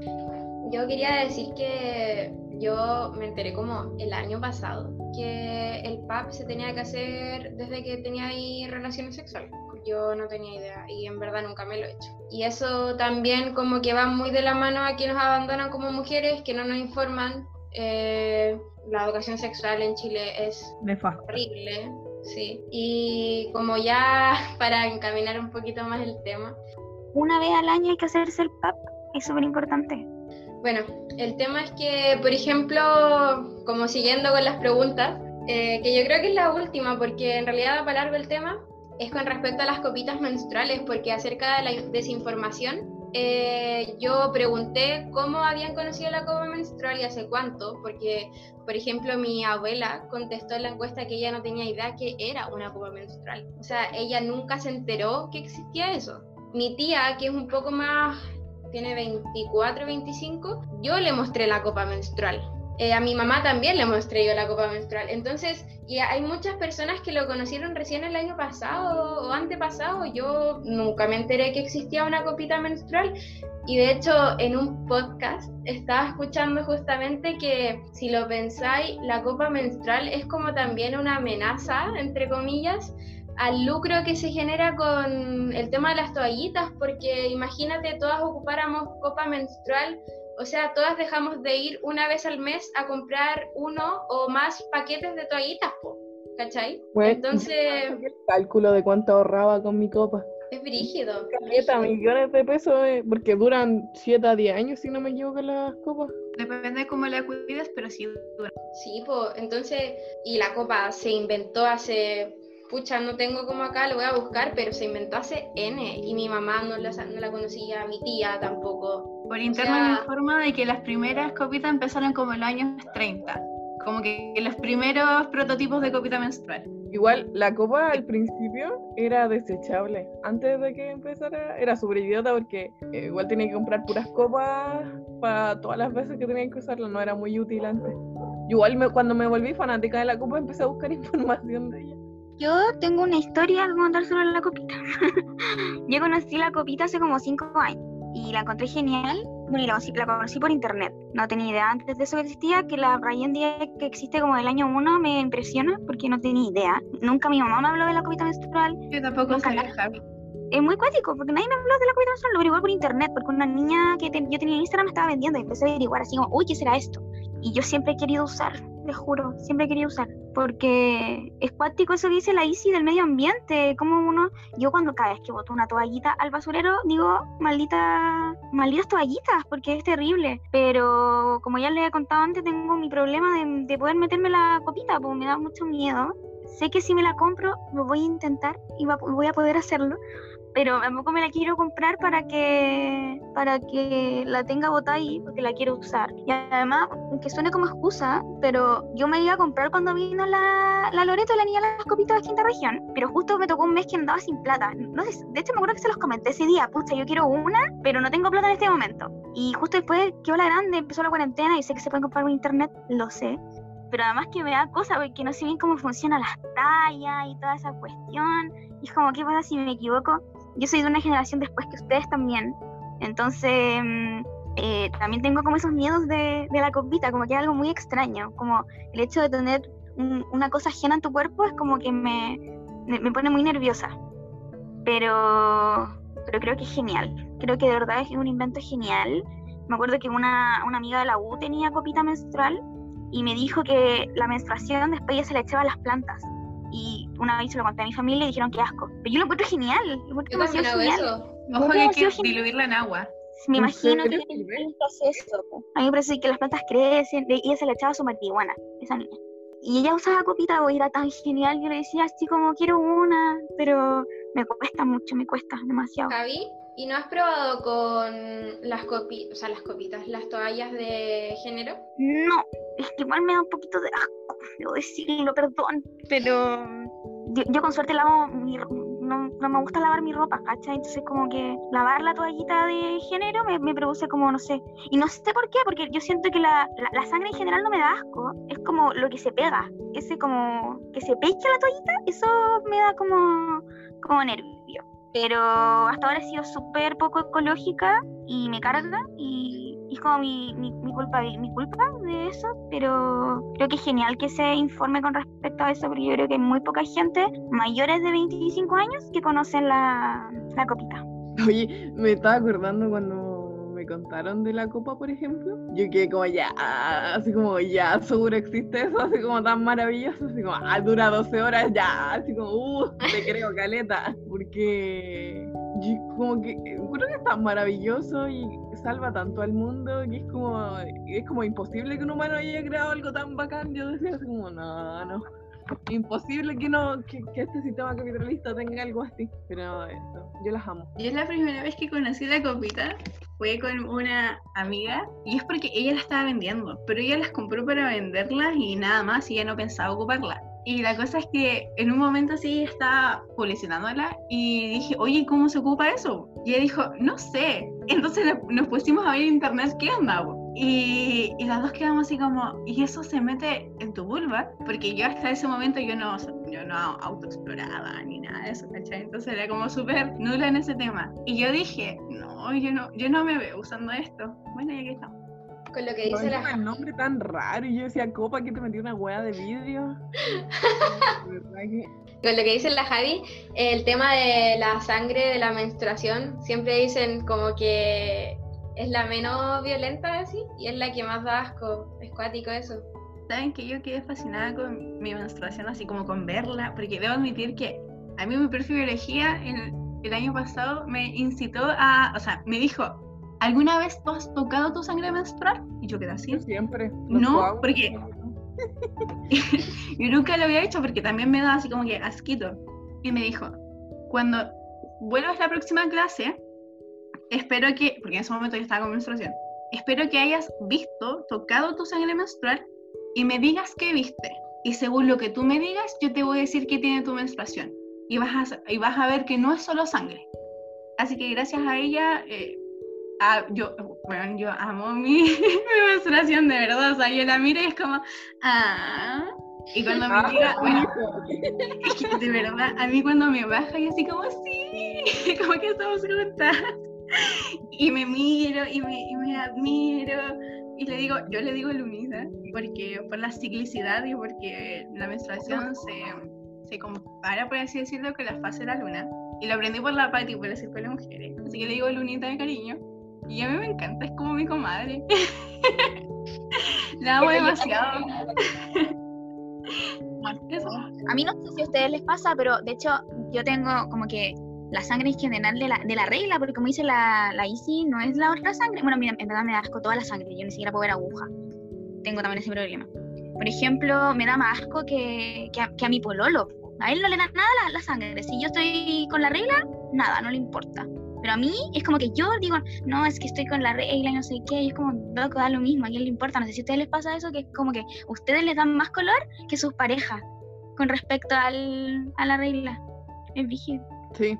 Yo quería decir que yo me enteré como el año pasado que el PAP se tenía que hacer desde que tenía ahí relaciones sexuales. Yo no tenía idea y en verdad nunca me lo he hecho. Y eso también como que va muy de la mano a que nos abandonan como mujeres, que no nos informan. Eh, la educación sexual en Chile es horrible, sí. Y como ya para encaminar un poquito más el tema, Una vez al año hay que hacerse el PAP, es súper importante. Bueno, el tema es que, por ejemplo, como siguiendo con las preguntas, eh, que yo creo que es la última, porque en realidad va para largo el tema, es con respecto a las copitas menstruales, porque acerca de la desinformación, eh, yo pregunté cómo habían conocido la copa menstrual y hace cuánto, porque, por ejemplo, mi abuela contestó en la encuesta que ella no tenía idea que era una copa menstrual. O sea, ella nunca se enteró que existía eso. Mi tía, que es un poco más tiene 24, 25, yo le mostré la copa menstrual. Eh, a mi mamá también le mostré yo la copa menstrual. Entonces, y hay muchas personas que lo conocieron recién el año pasado o antepasado. Yo nunca me enteré que existía una copita menstrual. Y de hecho, en un podcast estaba escuchando justamente que, si lo pensáis, la copa menstrual es como también una amenaza, entre comillas, al lucro que se genera con el tema de las toallitas, porque imagínate, todas ocupáramos copa menstrual, o sea, todas dejamos de ir una vez al mes a comprar uno o más paquetes de toallitas, po, ¿cachai? Bueno, Entonces, el cálculo de cuánto ahorraba con mi copa. Es brígido. Caleta, millones de pesos, eh, porque duran 7 a 10 años, si no me equivoco, las copas. Depende de cómo la cuides, pero sí dura. Sí, pues, entonces, y la copa se inventó hace, pucha, no tengo como acá, lo voy a buscar, pero se inventó hace N, y mi mamá no la, no la conocía, mi tía tampoco. Por interno sea- me informa de que las primeras copitas empezaron como en los años 30. Como que los primeros prototipos de copita menstrual. Igual, la copa al principio era desechable. Antes de que empezara, era súper idiota porque eh, igual tenía que comprar puras copas para todas las veces que tenía que usarla. No era muy útil antes. Igual me- cuando me volví fanática de la copa empecé a buscar información de ella. Yo tengo una historia que contar sobre la copita. Yo conocí la copita hace como 5 años y la encontré genial. Bueno, y la, conocí- la conocí por internet. No tenía idea antes de eso que existía, que la Ryan día que existe como del año 1 me impresiona porque no tenía idea. Nunca mi mamá me habló de la copita menstrual. Yo tampoco sabía. Es muy cuático porque nadie me habló de la copita menstrual, lo averigué por internet porque una niña que te- yo tenía en Instagram me estaba vendiendo y empecé a averiguar así como, uy, ¿qué será esto? Y yo siempre he querido usar, les juro, siempre querido usar. Porque es cuático eso que dice la Isi del medio ambiente. Como uno, yo cuando cada vez que boto una toallita al basurero, digo, maldita, malditas toallitas, porque es terrible. Pero como ya les he contado antes, tengo mi problema de, de poder meterme la copita, porque me da mucho miedo. Sé que si me la compro, lo voy a intentar y voy a poder hacerlo pero tampoco me la quiero comprar para que para que la tenga botada ahí porque la quiero usar. Y además aunque suene como excusa pero yo me iba a comprar cuando vino la, la Loreto la niña de las copitas de quinta región pero justo me tocó un mes que andaba sin plata. No sé, de hecho me acuerdo que se los comenté ese día pucha yo quiero una pero no tengo plata en este momento. Y justo después quedó la grande empezó la cuarentena y sé que se pueden comprar por internet lo sé. Pero además que me da cosa porque no sé bien cómo funcionan las tallas y toda esa cuestión. Y es como qué pasa si me equivoco yo soy de una generación después que ustedes también. Entonces, mm, eh, también tengo como esos miedos de, de la copita, como que es algo muy extraño. Como el hecho de tener un- una cosa ajena en tu cuerpo es como que me, me, pone muy nerviosa. Pero, pero creo que es genial. Creo que de verdad es un invento genial. Me acuerdo que una, una amiga de la U tenía copita menstrual y me dijo que la menstruación después ya se le echaba a las plantas. Y una vez se lo conté a mi familia y dijeron que asco. Pero yo lo encuentro genial. Lo encuentro Yo demasiado genial. eso. Ojo que hay que diluirla en agua. Me ¿En imagino que un proceso. A mí me parece que las plantas crecen, y ella se le echaba su marihuana, esa niña. Y ella usaba copita, y era tan genial, yo le decía así como quiero una, pero me cuesta mucho, me cuesta demasiado. Javi, ¿y no has probado con las copitas, o sea, las copitas, las toallas de género? No, es que igual me da un poquito de asco, debo decirlo, perdón, pero yo, yo con suerte lavo mi no, no me gusta lavar mi ropa, ¿cachai? Entonces como que lavar la toallita de género me, me produce como, no sé, y no sé por qué, porque yo siento que la, la, la sangre en general no me da asco, es como lo que se pega, ese como que se pecha la toallita, eso me da como, como nervio. Pero hasta ahora he sido súper poco ecológica y me carga y, como mi, mi, mi culpa, mi culpa de eso, pero creo que es genial que se informe con respecto a eso, porque yo creo que hay muy poca gente mayores de 25 años que conocen la, la copita. Oye, me estaba acordando cuando me contaron de la copa, por ejemplo. Yo quedé como ya, así como ya, seguro existe eso, así como tan maravilloso, así como, ah, dura 12 horas, ya, así como, uh, te creo, caleta. Porque yo como que creo que es tan maravilloso y salva tanto al mundo que es como, es como imposible que un humano haya creado algo tan bacán. Yo decía así como, no, no. Imposible que no que, que este sistema capitalista tenga algo así. Pero eso, yo las amo. Yo la primera vez que conocí la copita fue con una amiga y es porque ella la estaba vendiendo, pero ella las compró para venderlas y nada más y ella no pensaba ocuparla. Y la cosa es que en un momento así estaba publicitándola y dije, oye, ¿cómo se ocupa eso? Y ella dijo, no sé. Entonces nos pusimos a ver en internet qué onda. Y, y las dos quedamos así como, ¿y eso se mete en tu vulva? Porque yo hasta ese momento yo no, yo no autoexploraba ni nada de eso, ¿cachai? Entonces era como súper nula en ese tema. Y yo dije, no, yo no, yo no me veo usando esto. Bueno, y aquí estamos. Con lo que dice la el nombre tan raro y yo decía copa que te metió una hueá de vidrio. Que- Con lo que dice la Javi, el tema de la sangre de la menstruación, siempre dicen como que es la menos violenta así y es la que más da asco. Es cuático eso. Saben que yo quedé fascinada con mi menstruación, así como con verla, porque debo admitir que a mí mi perfil de biología en, el año pasado me incitó a, o sea, me dijo, ¿alguna vez tú has tocado tu sangre menstrual? Y yo quedé así. Yo siempre. No, porque- Yo nunca lo había hecho porque también me da así como que asquito. Y me dijo, cuando vuelvas la próxima clase, espero que, porque en ese momento yo estaba con menstruación, espero que hayas visto, tocado tu sangre menstrual y me digas qué viste. Y según lo que tú me digas, yo te voy a decir qué tiene tu menstruación. Y vas a, y vas a ver que no es solo sangre. Así que gracias a ella, eh, a- yo, bueno, yo amo mi, mi menstruación de verdad. O sea, yo la miro y es como, ah. Y cuando me Ah, diga, bueno, es que de verdad, a mí cuando me baja, y así como, sí, como que estamos juntas. Y me miro y me, y me admiro. Y le digo, yo le digo lunita, porque por la ciclicidad y porque la menstruación se, se compara, por así decirlo, con la fase de la luna. Y lo aprendí por la Pati, por el Círculo de Mujeres. Así que le digo lunita de cariño. Y a mí me encanta, es como mi comadre. la amo demasiado. Bueno. A mí no sé si a ustedes les pasa, pero de hecho yo tengo como que la sangre en general de la, de la regla, porque como dice la, la Isi, no es la otra sangre. Bueno, mira, en verdad me da asco toda la sangre, yo ni siquiera puedo ver aguja. Tengo también ese problema. Por ejemplo, me da más asco que, que, a, que a mi pololo. A él no le da nada la, la sangre. Si yo estoy con la regla, nada, no le importa. Pero a mí es como que yo digo, no, es que estoy con la regla y no sé qué, y es como, loco, da lo mismo, a quién le importa. No sé si a ustedes les pasa eso, que es como que ustedes les dan más color que sus parejas con respecto al, a la regla. Es vigil. Sí,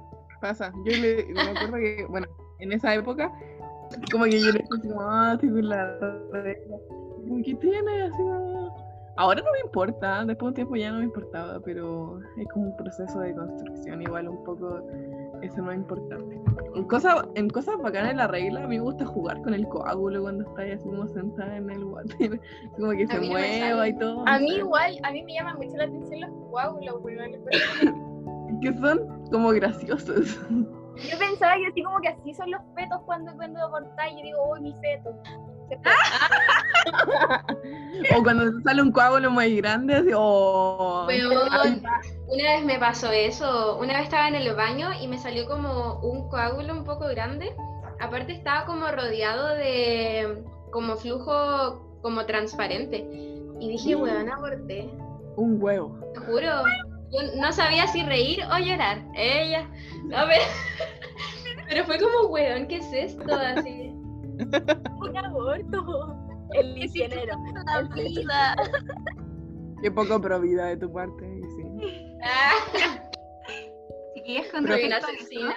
pasa. Yo le, me acuerdo que, bueno, en esa época, como que yo le como, ah, estoy con la ¿Qué tiene? Así. Ahora no me importa, después de un tiempo ya no me importaba, pero es como un proceso de construcción, igual un poco eso no es importante. En cosas, en cosas bacanas de la regla, a mí me gusta jugar con el coágulo cuando está ahí así como sentada en el water, como que se no mueva y todo. A mí igual, a mí me llaman mucho la atención los coágulos, weón. que son como graciosos. Yo pensaba que así como que así son los fetos cuando, cuando abortáis, yo digo, uy, mi feto. O cuando te sale un coágulo muy grande, así, oh. Weón, una vez me pasó eso. Una vez estaba en el baño y me salió como un coágulo un poco grande. Aparte estaba como rodeado de como flujo como transparente. Y dije, weón, aborté. Un huevo. Te juro. Yo no sabía si reír o llorar. Ella. No, pero, pero fue como, weón, ¿qué es esto? Así. Un aborto. El misionero. La vida. Qué poco probidad de tu parte. y sí. Ah, Chiquillas, con soy una respecto a eso, asesina.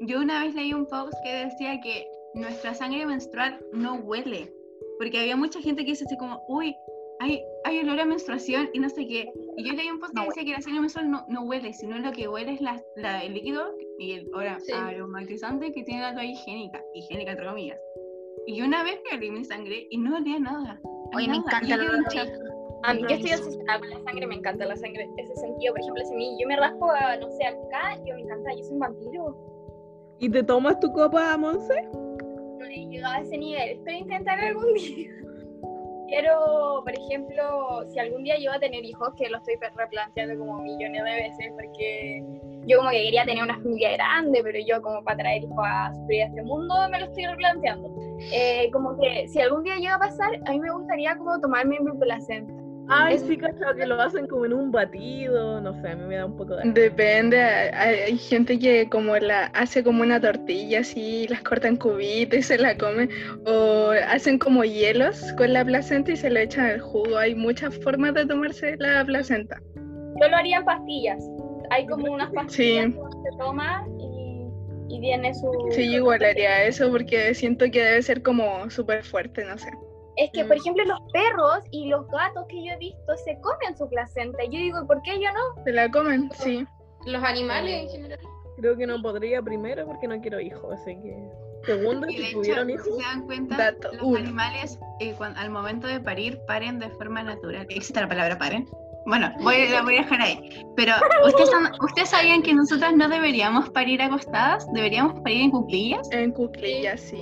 Yo una vez leí un post que decía que nuestra sangre menstrual no huele, porque había mucha gente que dice así como, uy, hay, hay olor a menstruación y no sé qué. Y yo leí un post que No decía que la sangre menstrual no, no huele, sino lo que huele es la, la- el líquido y el ora- Sí. aromatizante que tiene la toalla higiénica, higiénica entre comillas. Y una vez me olí mi sangre y no olía nada. a Oye, me nada. encanta Y yo el olor a mí, yo estoy obsesionada con la sangre, me encanta la sangre. Ese sentido, por ejemplo, si mí, yo me raspo, a, no sé, acá, yo me encanta, yo soy un vampiro. ¿Y te tomas tu copa, Monse? No he llegado a ese nivel, espero intentar algún día. Quiero, por ejemplo, si algún día yo voy a tener hijos, que lo estoy replanteando como millones de veces, porque yo como que quería tener una familia grande, pero yo como para traer hijos a sufrir este mundo me lo estoy replanteando. Eh, como que si algún día llega a pasar, a mí me gustaría como tomarme mi placenta. Ay, sí, cachado que lo hacen como en un batido. No sé, a mí me da un poco de. Depende, hay, hay gente que como la hace como una tortilla así, las corta en cubitos y se la come, o hacen como hielos con la placenta y se le echan el jugo. Hay muchas formas de tomarse la placenta. Yo lo haría en pastillas. Hay como unas pastillas Sí. que uno se toma y, y tiene su... Sí, yo igual haría eso porque siento que debe ser como súper fuerte, no sé. Es que, por Mm. ejemplo, los perros y los gatos que yo he visto se comen su placenta. Y yo digo, ¿por qué yo no? ¿Se la comen? Sí. Los animales en general. Creo que no podría primero porque no quiero hijos, así que. Segundo, Y de si hecho, tuvieron si hijos. se dan cuenta, Dato los uno. animales eh, cuan- al momento de parir paren de forma natural. ¿Existe la palabra paren? Bueno, voy, la voy a dejar ahí. Pero ¿ustedes, ¿ustedes sabían que nosotras no deberíamos parir acostadas? ¿Deberíamos parir en cuclillas? En cuclillas, sí.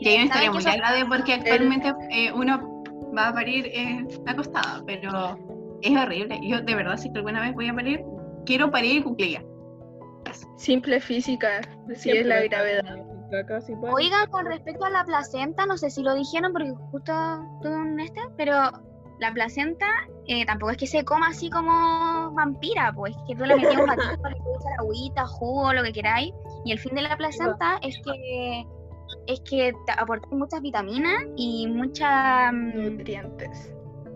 Y hay una historia ¿Saben muy que eso- larga de por qué actualmente eh, uno va a parir eh, acostada, pero es horrible. Yo de verdad, si alguna vez voy a parir, quiero parir en cuclillas. Simple física, sí es la gravedad. Oigan, con respecto a la placenta, no sé si lo dijeron porque justo tuve un este, pero la placenta eh, tampoco es que se coma así como vampira, pues que tú la metías un batido, le puedes echar agüita, jugo, lo que queráis. Y el fin de la placenta es que es que te aporta muchas vitaminas y mucha mm, Nutrientes.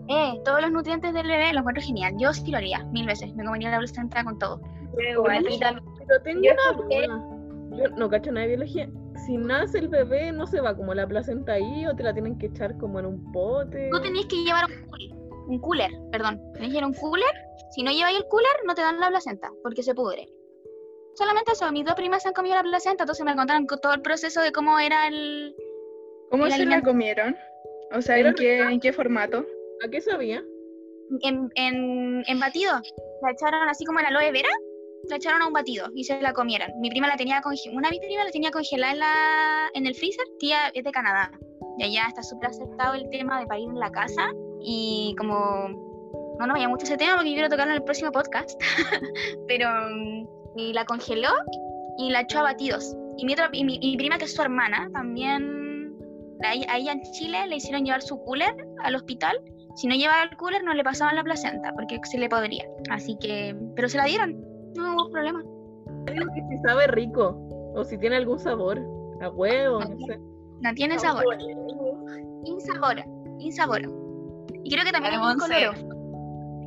eh, todos los nutrientes del bebé, lo encuentro genial. Yo sí lo haría mil veces, me comería la placenta con todo. Pero tengo Yo una. Yo no cacho nada de biología. Si nace el bebé, ¿no se va como la placenta ahí o te la tienen que echar como en un pote? Tú tenías que llevar un cooler, un cooler, perdón. Tenés que llevar un cooler. Si no lleváis el cooler, no te dan la placenta, porque se pudre. Solamente eso, mis dos primas se han comido la placenta, entonces me contaron co- todo el proceso de cómo era el... ¿Cómo El se la comieron? O sea, ¿en qué, ¿en qué formato? ¿A qué sabía? En, en, en batido. La echaron así como en aloe vera, la echaron a un batido y se la comieron. Mi prima la tenía congelada, una de mis primas la tenía congelada en, la, en el freezer, tía es de Canadá. Y allá está súper aceptado el tema de parir en la casa y como... No, no me llama mucho ese tema porque yo quiero tocarlo en el próximo podcast. Pero... mm, Y la congeló y la echó a batidos. Y mi, otra- y mi, mi prima, que es su hermana, también... A ella en Chile le hicieron llevar su cooler al hospital si no llevaba el cooler no le pasaban la placenta porque se le podría. Así que, pero se la dieron, no hubo problema. Si sabe rico o si tiene algún sabor. A huevo, no sé. No tiene sabor. Insabor, insabor. Y creo que también es Vale, un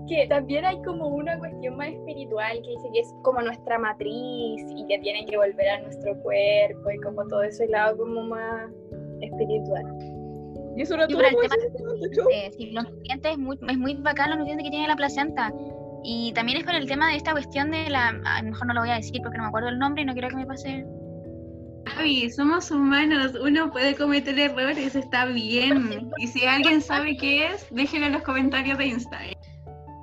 que también hay como una cuestión más espiritual que dice que es como nuestra matriz y que tiene que volver a nuestro cuerpo y como todo ese lado como más espiritual. Y eso Sí, el pues, tema. Eh, sí, los nutrientes es muy, es muy bacán los nutrientes que tiene la placenta. Y también es por el tema de esta cuestión de la. A lo mejor no lo voy a decir porque no me acuerdo el nombre y no quiero que me pase. Javi, somos humanos, uno puede cometer errores, está bien. Y si alguien sabe qué es, déjenlo en los comentarios de Insta. ¿eh?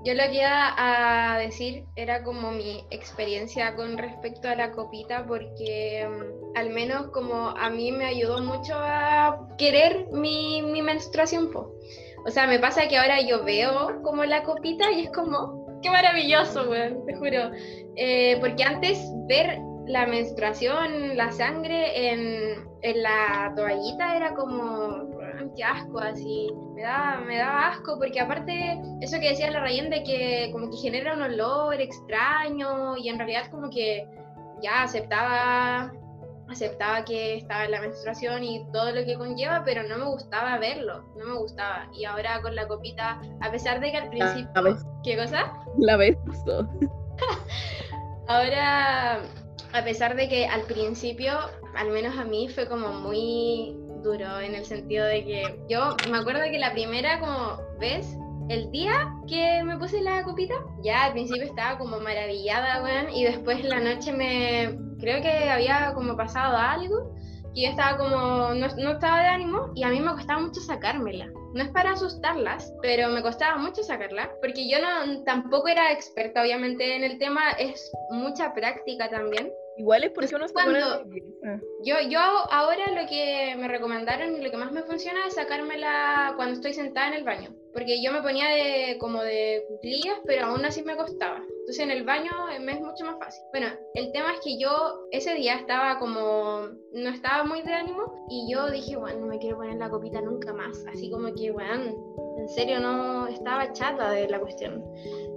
Yo lo que iba a decir era como mi experiencia con respecto a la copita, porque mm, al menos como a mí me ayudó mucho a querer mi, mi menstruación. po. O sea, me pasa que ahora yo veo como la copita y es como, qué maravilloso, weón, te juro. Eh, porque antes ver la menstruación, la sangre en, en la toallita era como, qué asco, así. Me da, me daba asco porque aparte, eso que decía la Rayen de que como que genera un olor extraño y en realidad como que ya aceptaba aceptaba que estaba en la menstruación y todo lo que conlleva, pero no me gustaba verlo, no me gustaba. Y ahora con la copita, a pesar de que al principio... La ves, ¿Qué cosa? la ves. Ahora, a pesar de que al principio, al menos a mí, fue como muy duro en el sentido de que yo me acuerdo que la primera como vez, el día que me puse la copita, ya al principio estaba como maravillada, weón, y después la noche me, creo que había como pasado algo, que yo estaba como, no, no estaba de ánimo, y a mí me costaba mucho sacármela. No es para asustarlas, pero me costaba mucho sacarla, porque yo no, tampoco era experta, obviamente, en el tema, es mucha práctica también. Igual es porque uno se Cuando-. Yo, yo ahora lo que me recomendaron y lo que más me funciona es sacármela cuando estoy sentada en el baño. Porque yo me ponía de como de cuclillas, pero aún así me costaba. Entonces en el baño me es mucho más fácil. Bueno, el tema es que yo ese día estaba como, no estaba muy de ánimo y yo dije, bueno, no me quiero poner la copita nunca más. Así como que, bueno, en serio no estaba chata de la cuestión.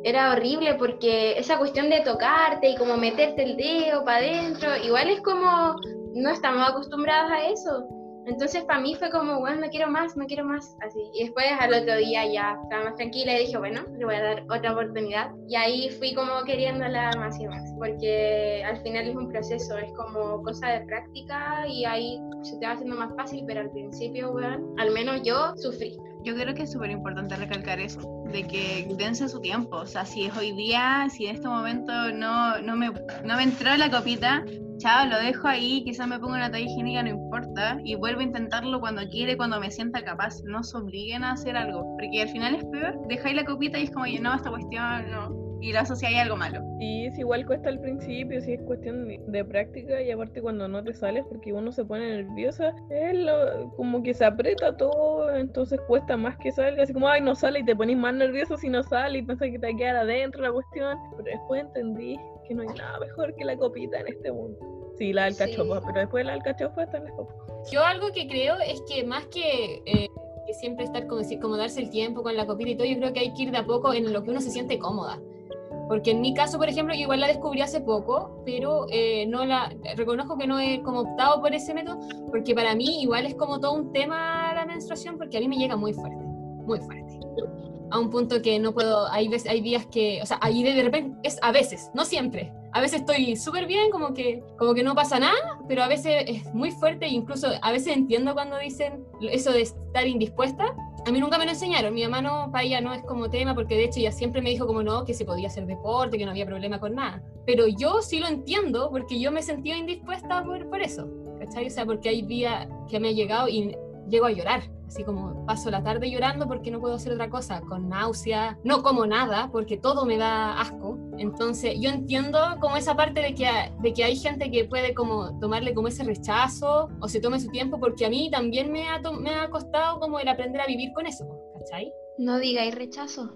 Era horrible porque esa cuestión de tocarte y como meterte el dedo para adentro, igual es como no estamos acostumbrados a eso. Entonces para mí fue como, bueno, no quiero más, no quiero más, así. Y después al otro día ya estaba más tranquila y dije, bueno, le voy a dar otra oportunidad. Y ahí fui como queriéndola más y más, porque al final es un proceso, es como cosa de práctica y ahí se te va haciendo más fácil, pero al principio, bueno, al menos yo sufrí. Yo creo que es súper importante recalcar eso, de que dense su tiempo. O sea, si es hoy día, si en este momento no, no, me, no me entró la copita, chao, lo dejo ahí, quizás me pongo una toalla higiénica, no importa, y vuelvo a intentarlo cuando quiere, cuando me sienta capaz. No se obliguen a hacer algo, porque al final es peor, dejáis la copita y es como, no, esta cuestión no. Y lo asociáis a algo malo. Y es igual cuesta al principio, si es cuestión de, práctica y aparte cuando no te sales porque uno se pone nerviosa, es lo- como que se aprieta todo, entonces cuesta más que salga, así como, ay, no sale y te pones más nervioso si no sale y pensás que te va a quedar adentro la cuestión, pero después entendí que no hay nada mejor que la copita en este mundo. Sí, la alcachofa, Sí. pero después de la alcachofa están las copas. Yo algo que creo es que más que, eh, que siempre estar como, como darse el tiempo con la copita y todo, yo creo que hay que ir de a poco en lo que uno se siente cómoda. Porque en mi caso, por ejemplo, igual la descubrí hace poco, pero eh, no la reconozco que no he como optado por ese método, porque para mí igual es como todo un tema la menstruación, porque a mí me llega muy fuerte, muy fuerte. A un punto que no puedo, hay, veces, hay días que, o sea, ahí de repente, es a veces, no siempre. A veces estoy súper bien, como que, como que no pasa nada, pero a veces es muy fuerte e incluso a veces entiendo cuando dicen eso de estar indispuesta. A mí nunca me lo enseñaron, mi mamá no, para ella no es como tema, porque de hecho ella siempre me dijo como no, que se podía hacer deporte, que no había problema con nada. Pero yo sí lo entiendo porque yo me sentía indispuesta por, por eso, ¿cachai? O sea, porque hay días que me ha llegado y llego a llorar, así como paso la tarde llorando porque no puedo hacer otra cosa, con náusea, no como nada porque todo me da asco. Entonces yo entiendo como esa parte de que, de que hay gente que puede como tomarle como ese rechazo o se tome su tiempo porque a mí también me ha, me ha costado como el aprender a vivir con eso, ¿cachai? No digáis rechazo.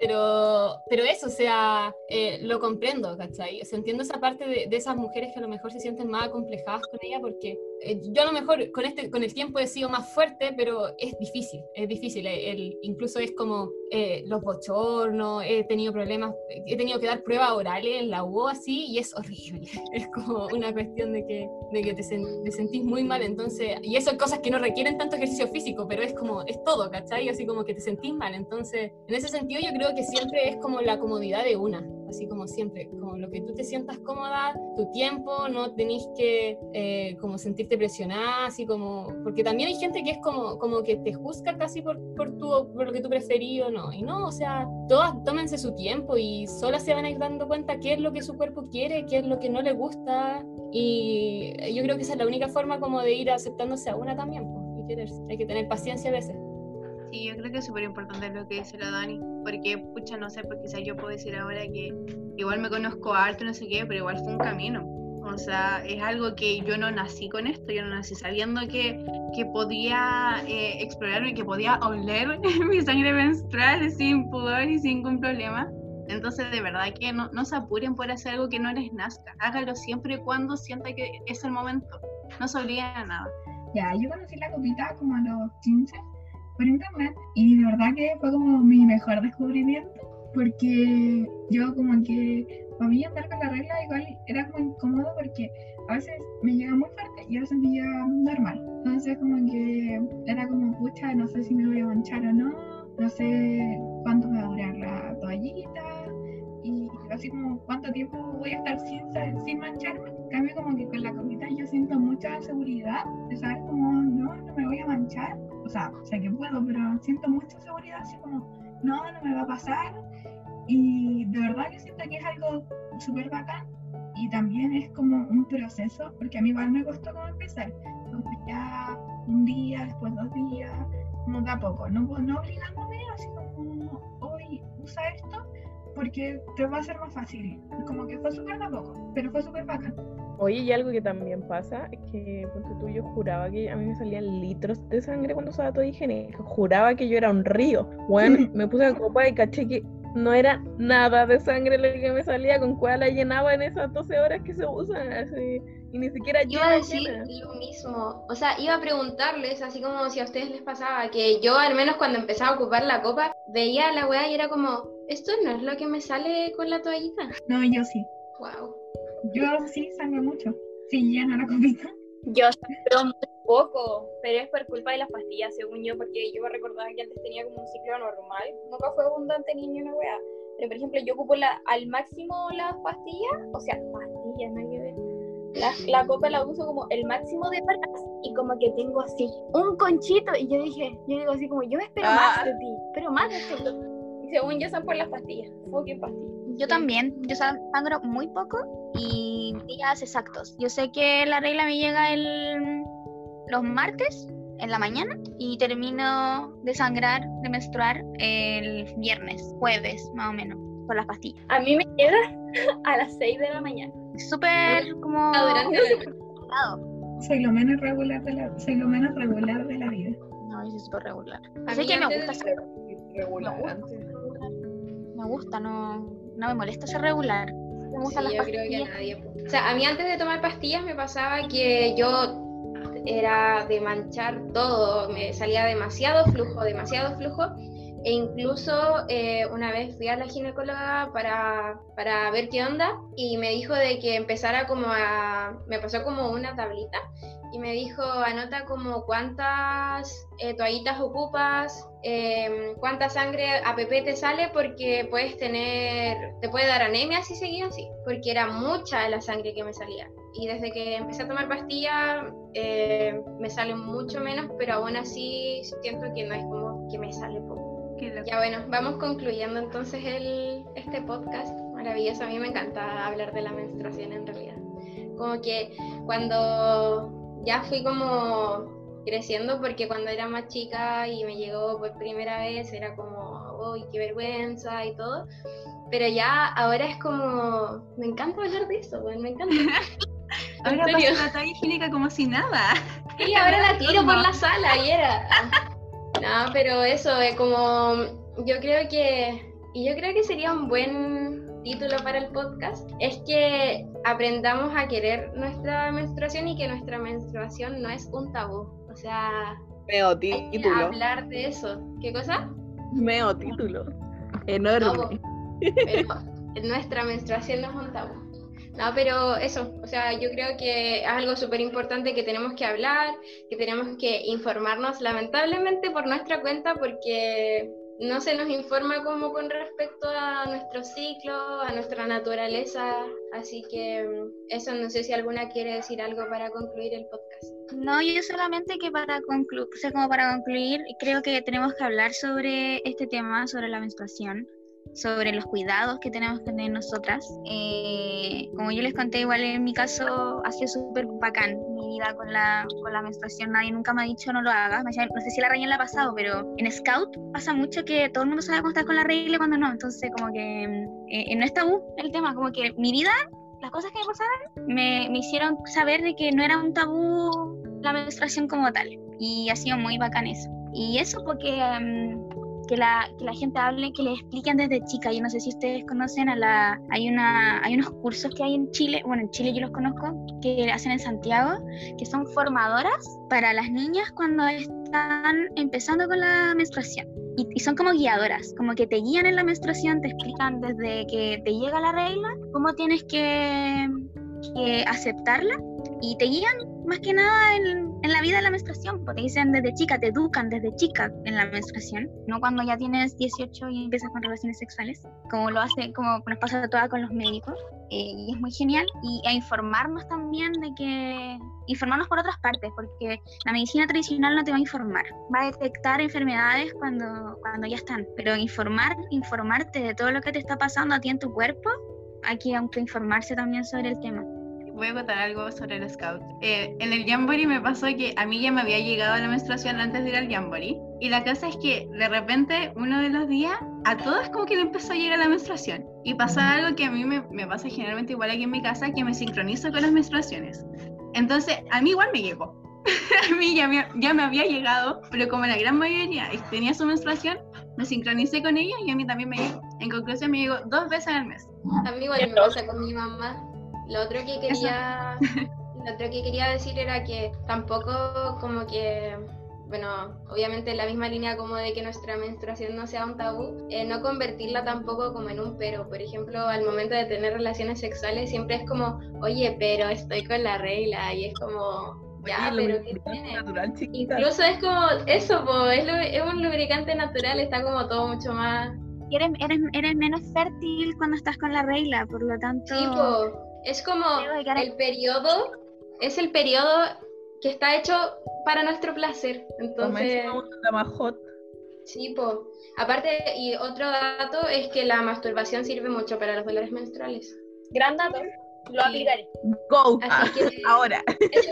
Pero, pero eso, o sea, eh, lo comprendo, ¿cachai? O sea, entiendo esa parte de, de esas mujeres que a lo mejor se sienten más acomplejadas con ella, porque eh, yo a lo mejor con, este, con el tiempo he sido más fuerte, pero es difícil, es difícil. eh, el- incluso es como eh, los bochornos, he tenido problemas, he tenido que dar pruebas orales en la U así, y es horrible. Es como una cuestión de que, de que te, sen- te sentís muy mal, entonces, y eso son cosas que no requieren tanto ejercicio físico, pero es como, es todo, ¿cachai? Así como que te sentís mal, entonces, en ese sentido yo creo que siempre es como la comodidad de una, así como siempre, como lo que tú te sientas cómoda, tu tiempo, no tenés que eh, como sentirte presionada, así como, porque también hay gente que es como, como que te juzga casi por, por, tu, por lo que tú preferís o no, y no, o sea, todas tómense su tiempo y solas se van a ir dando cuenta qué es lo que su cuerpo quiere, qué es lo que no le gusta, y yo creo que esa es la única forma como de ir aceptándose a una también, pues, y quererse, hay que tener paciencia a veces. Sí, yo creo que es súper importante lo que dice la Dani, porque, pucha, no sé, pues quizás yo puedo decir ahora que igual me conozco harto, no sé qué, pero igual fue un camino. O sea, es algo que yo no nací con esto, yo no nací sabiendo que, que podía eh, explorarme, que podía oler mi sangre menstrual sin pudor y sin ningún problema. Entonces, de verdad que no, no se apuren por hacer algo que no les nazca. Hágalo siempre y cuando sienta que es el momento. No se olviden a nada. Ya, yo conocí la copita como a los 15 por internet y de verdad que fue como mi mejor descubrimiento porque yo como que para mí andar con la regla igual era como incómodo porque a veces me llega muy fuerte y a veces me llega normal. Entonces como que era como, pucha, no sé si me voy a manchar o no, no sé cuánto me va a durar la toallita y así como cuánto tiempo voy a estar sin, sin mancharme. En cambio como que con la copita yo siento mucha seguridad de saber como, no, no me voy a manchar. O sea, sé que puedo, pero siento mucha seguridad así como, no, no me va a pasar. Y de verdad que siento que es algo súper bacán y también es como un proceso, porque a mí igual me costó como empezar, como ya un día, después dos días, como de a poco, no, no obligándome así como hoy usa esto porque te va a ser más fácil, como que fue súper de a poco, pero fue súper bacán. Oye, y algo que también pasa es que, ponte tú, yo juraba que a mí me salían litros de sangre cuando usaba toda higiene. Juraba que yo era un río. Bueno, me puse a copa y caché que no era nada de sangre lo que me salía, con cuál la llenaba en esas 12 horas que se usan. así, y ni siquiera Iba a decir llena. lo mismo, o sea, iba a preguntarles, así como si a ustedes les pasaba, que yo al menos cuando empezaba a ocupar la copa, veía la weá y era como, esto no es lo que me sale con la toallita. No, yo sí, Wow. yo sí sangro mucho, sí lleno la copita. Yo sangro muy poco, pero es por culpa de las pastillas, según yo, porque yo me recordaba que antes tenía como un ciclo normal. Nunca fue abundante ni ni una weá. Pero, por ejemplo, yo ocupo la, al máximo las pastillas, o sea, pastillas, no hay que ver. La, la copa la uso como el máximo de palas y como que tengo así un conchito y yo dije, yo digo así como, yo me espero Ah. más de ti, pero más de ti. Según yo son por las pastillas, fucking pastillas. Yo también, yo sang- sangro muy poco y días exactos. Yo sé que la regla me llega el, los martes en la mañana y termino de sangrar, de menstruar el viernes, jueves más o menos, con las pastillas. A mí me queda a las 6 de la mañana. Súper como... Complicado. Soy lo menos regular de la, soy lo menos regular de la vida. No, yo soy súper regular. A Así que me gusta de- ser, Regular Me antes. Me gusta, no, no me molesta ser regular. Me Sí, gustan las yo creo que a pastillas. nadie. O sea, a mí antes de tomar pastillas me pasaba que yo era de manchar todo, me salía demasiado flujo, demasiado flujo. E incluso eh, una vez fui a la ginecóloga para, para ver qué onda y me dijo de que empezara como a... Me pasó como una tablita y me dijo, anota como cuántas eh, toallitas ocupas, em, cuánta sangre APP te sale porque puedes tener, te puede dar anemia si seguías así, porque era mucha la sangre que me salía. Y desde que empecé a tomar pastillas eh, me sale mucho menos, pero aún así siento que no es como que me sale poco. Ya bueno, vamos concluyendo entonces el, este podcast maravilloso. A mí me encanta hablar de la menstruación en realidad. Como que cuando ya fui como creciendo, porque cuando era más chica y me llegó por primera vez era como, uy, qué vergüenza y todo. Pero ya ahora es como, me encanta hablar de eso, pues, me encanta. Ahora pasa la toalla higiénica como si nada. Y ahora la tiro por la sala y era. No, pero eso es como. Yo creo que. Y yo creo que sería un buen título para el podcast. Es que aprendamos a querer nuestra menstruación y que nuestra menstruación no es un tabú. O sea, Meo título. hablar de eso. ¿Qué cosa? Meo título. Enorme. Pero nuestra menstruación no es un tabú. No, pero eso, o sea, yo creo que es algo súper importante que tenemos que hablar, que tenemos que informarnos, lamentablemente por nuestra cuenta, porque no se nos informa como con respecto a nuestro ciclo, a nuestra naturaleza, así que mm, eso, no sé si alguna quiere decir algo para concluir el podcast. No, yo solamente que para concluir, o sea, como para concluir, creo que tenemos que hablar sobre este tema, sobre la menstruación, sobre los cuidados que tenemos que tener nosotras. Eh, como yo les conté, igual en mi caso ha sido súper bacán mi vida con la, con la menstruación. Nadie nunca me ha dicho no lo hagas. No sé si la reina la ha pasado, pero en Scout pasa mucho que todo el mundo sabe cómo estar con la regla y cuando no. Entonces, como que eh, no es tabú el tema, como que mi vida, las cosas que me pasaron, me, me hicieron saber de que no era un tabú la menstruación como tal. Y ha sido muy bacán eso. Y eso porque mm, que, la, que la gente hable, que le expliquen desde chica. Yo no sé si ustedes conocen a la... Hay, una, hay unos cursos que hay en Chile, bueno, en Chile yo los conozco, que hacen en Santiago, que son formadoras para las niñas cuando están empezando con la menstruación. Y, y son como guiadoras, como que te guían en la menstruación, te explican desde que te llega la regla, cómo tienes que, que aceptarla y te guían más que nada en, en la vida de la menstruación, porque dicen desde chica, te educan desde chica en la menstruación, no cuando ya tienes 18 y empiezas con relaciones sexuales, como lo hace, como nos pasa a todas con los médicos, eh, y es muy genial, y a informarnos también de que, informarnos por otras partes, porque la medicina tradicional no te va a informar, va a detectar enfermedades cuando, cuando ya están, pero informar, informarte de todo lo que te está pasando a ti en tu cuerpo, hay que autoinformarse también sobre el tema. Voy a contar algo sobre el scout. Eh, en el Jamboree me pasó que a mí ya me había llegado la menstruación antes de ir al Jamboree. Y la cosa es que de repente, uno de los días, a todas como que le empezó a llegar la menstruación. Y pasa algo que a mí me, me pasa generalmente igual aquí en mi casa, que me sincronizo con las menstruaciones. Entonces, a mí igual me llegó. a mí ya me, ya me había llegado, pero como la gran mayoría tenía su menstruación, me sincronicé con ella y a mí también me llegó. En conclusión, me llegó dos veces al mes. A mí igual me pasa con mi mamá. Lo otro que quería, lo otro que quería decir era que tampoco como que, bueno, obviamente en la misma línea como de que nuestra menstruación no sea un tabú, eh, no convertirla tampoco como en un pero. Por ejemplo, al momento de tener relaciones sexuales siempre es como, oye, pero estoy con la regla y es como, ya, Oye, pero ¿qué lubricante tiene? natural, chiquita. Incluso es como eso, po, es, es un lubricante natural, está como todo mucho más eres, eres, eres menos fértil cuando estás con la regla, por lo tanto... Sí, po. Es como el periodo, es el periodo que está hecho para nuestro placer. Entonces, más hot. sí, po. Aparte, y otro dato es que la masturbación sirve mucho para los dolores menstruales. Gran dato. Lo aplicaré. Go. Así que- Ahora. Eso,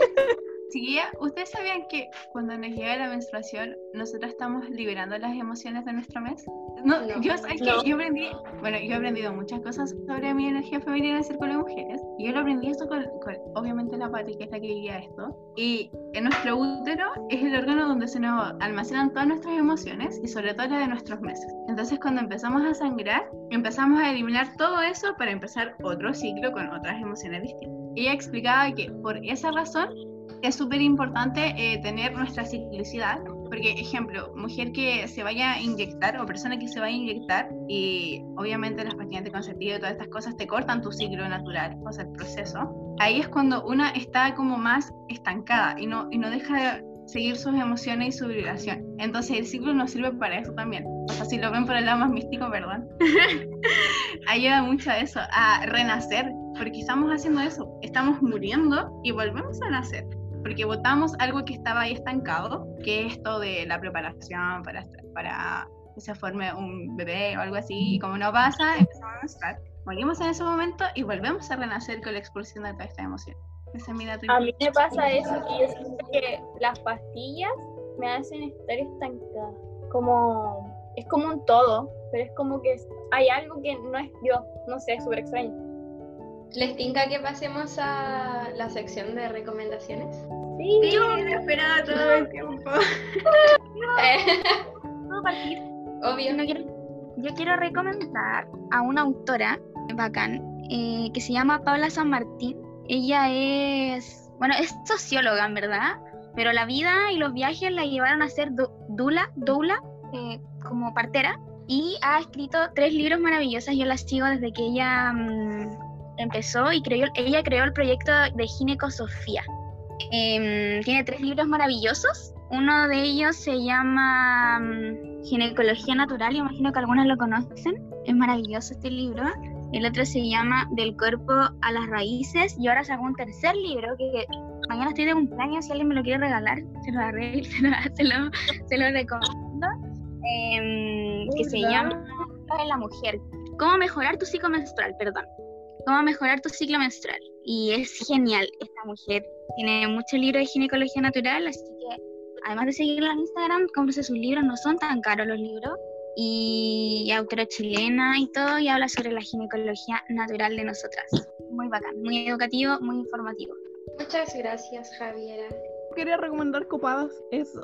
Chiquilla, ¿ustedes sabían que cuando nos llega la menstruación, nosotros estamos liberando las emociones de nuestro mes? No, No. yo, ¿sabes qué? yo aprendí, bueno, yo he aprendido muchas cosas sobre mi energía femenina en el círculo de mujeres. Y yo lo aprendí esto con, con, obviamente, la Pati, que es la que guía esto. Y en nuestro útero es el órgano donde se nos almacenan todas nuestras emociones y sobre todo las de nuestros meses. Entonces, cuando empezamos a sangrar, empezamos a eliminar todo eso para empezar otro ciclo con otras emociones distintas. Ella explicaba que por esa razón es súper importante eh, tener nuestra ciclicidad, porque, ejemplo, mujer que se vaya a inyectar o persona que se vaya a inyectar, y obviamente las pastillas anticonceptivas y todas estas cosas te cortan tu ciclo natural, o sea, el proceso, ahí es cuando una está como más estancada y no, y no deja de seguir sus emociones y su vibración. Entonces el ciclo nos sirve para eso también. O sea, si lo ven por el lado más místico, perdón. Ayuda mucho a eso, a renacer, porque estamos haciendo eso. Estamos muriendo y volvemos a nacer porque votamos algo que estaba ahí estancado, que es esto de la preparación para, para que se forme un bebé o algo así, y como no pasa, empezamos a menstruar. Morimos en ese momento y volvemos a renacer con la expulsión de toda esta emoción. Esa es mi dato A mí me pasa eso, que yo siento que las pastillas me hacen estar estancada. Como, es como un todo, pero es como que hay algo que no es yo, no sé, es súper extraño. ¿Les tinca que pasemos a la sección de recomendaciones? Sí, Sí, lo esperaba todo el tiempo. ¿Puedo partir? Obvio. Yo quiero, yo quiero recomendar a una autora bacán eh, que se llama Paula San Martín. Ella es, bueno, es socióloga en verdad, pero la vida y los viajes la llevaron a ser du- dula, doula, eh, como partera, y ha escrito tres libros maravillosos. Yo la sigo desde que ella mm, empezó y creó, ella creó el proyecto de Ginecosofía. Em, tiene tres libros maravillosos. Uno de ellos se llama mm, Ginecología Natural, imagino que algunos lo conocen. Es maravilloso este libro. El otro se llama Del cuerpo a las raíces. Y ahora sacó un tercer libro que, mañana estoy de cumpleaños. Si alguien me lo quiere regalar, se lo, arreglo, se lo, se lo, se lo recomiendo. Em, que se llama la mujer. Cómo mejorar tu ciclo menstrual, perdón. Cómo mejorar tu ciclo menstrual. Y es genial esta mujer. Tiene muchos libros de ginecología natural, así que además de seguirla en Instagram, cómprese sus libros, no son tan caros los libros. Y autora chilena y todo, y habla sobre la ginecología natural de nosotras. Muy bacán, muy educativo, muy informativo. Muchas gracias, Javiera. Quería recomendar copadas. Eso.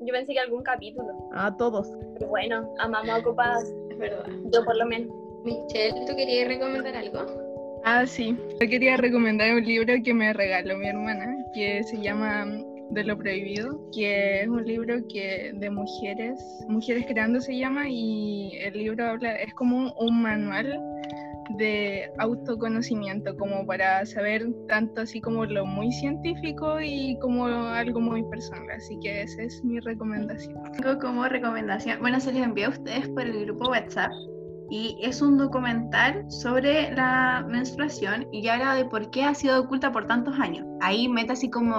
Yo pensé que algún capítulo, A todos. pero bueno, amamos ocupadas, Es verdad. yo por lo menos. Michelle, ¿tú querías recomendar algo? Ah, sí. Yo quería recomendar un libro que me regaló mi hermana, que se llama De lo prohibido, que es un libro que de mujeres, Mujeres Creando se llama, y el libro habla, es como un manual de autoconocimiento, como para saber tanto así como lo muy científico y como algo muy personal. Así que esa es mi recomendación. Tengo como recomendación, bueno, se les envió a ustedes por el grupo WhatsApp y es un documental sobre la menstruación y habla de por qué ha sido oculta por tantos años. Ahí mete así como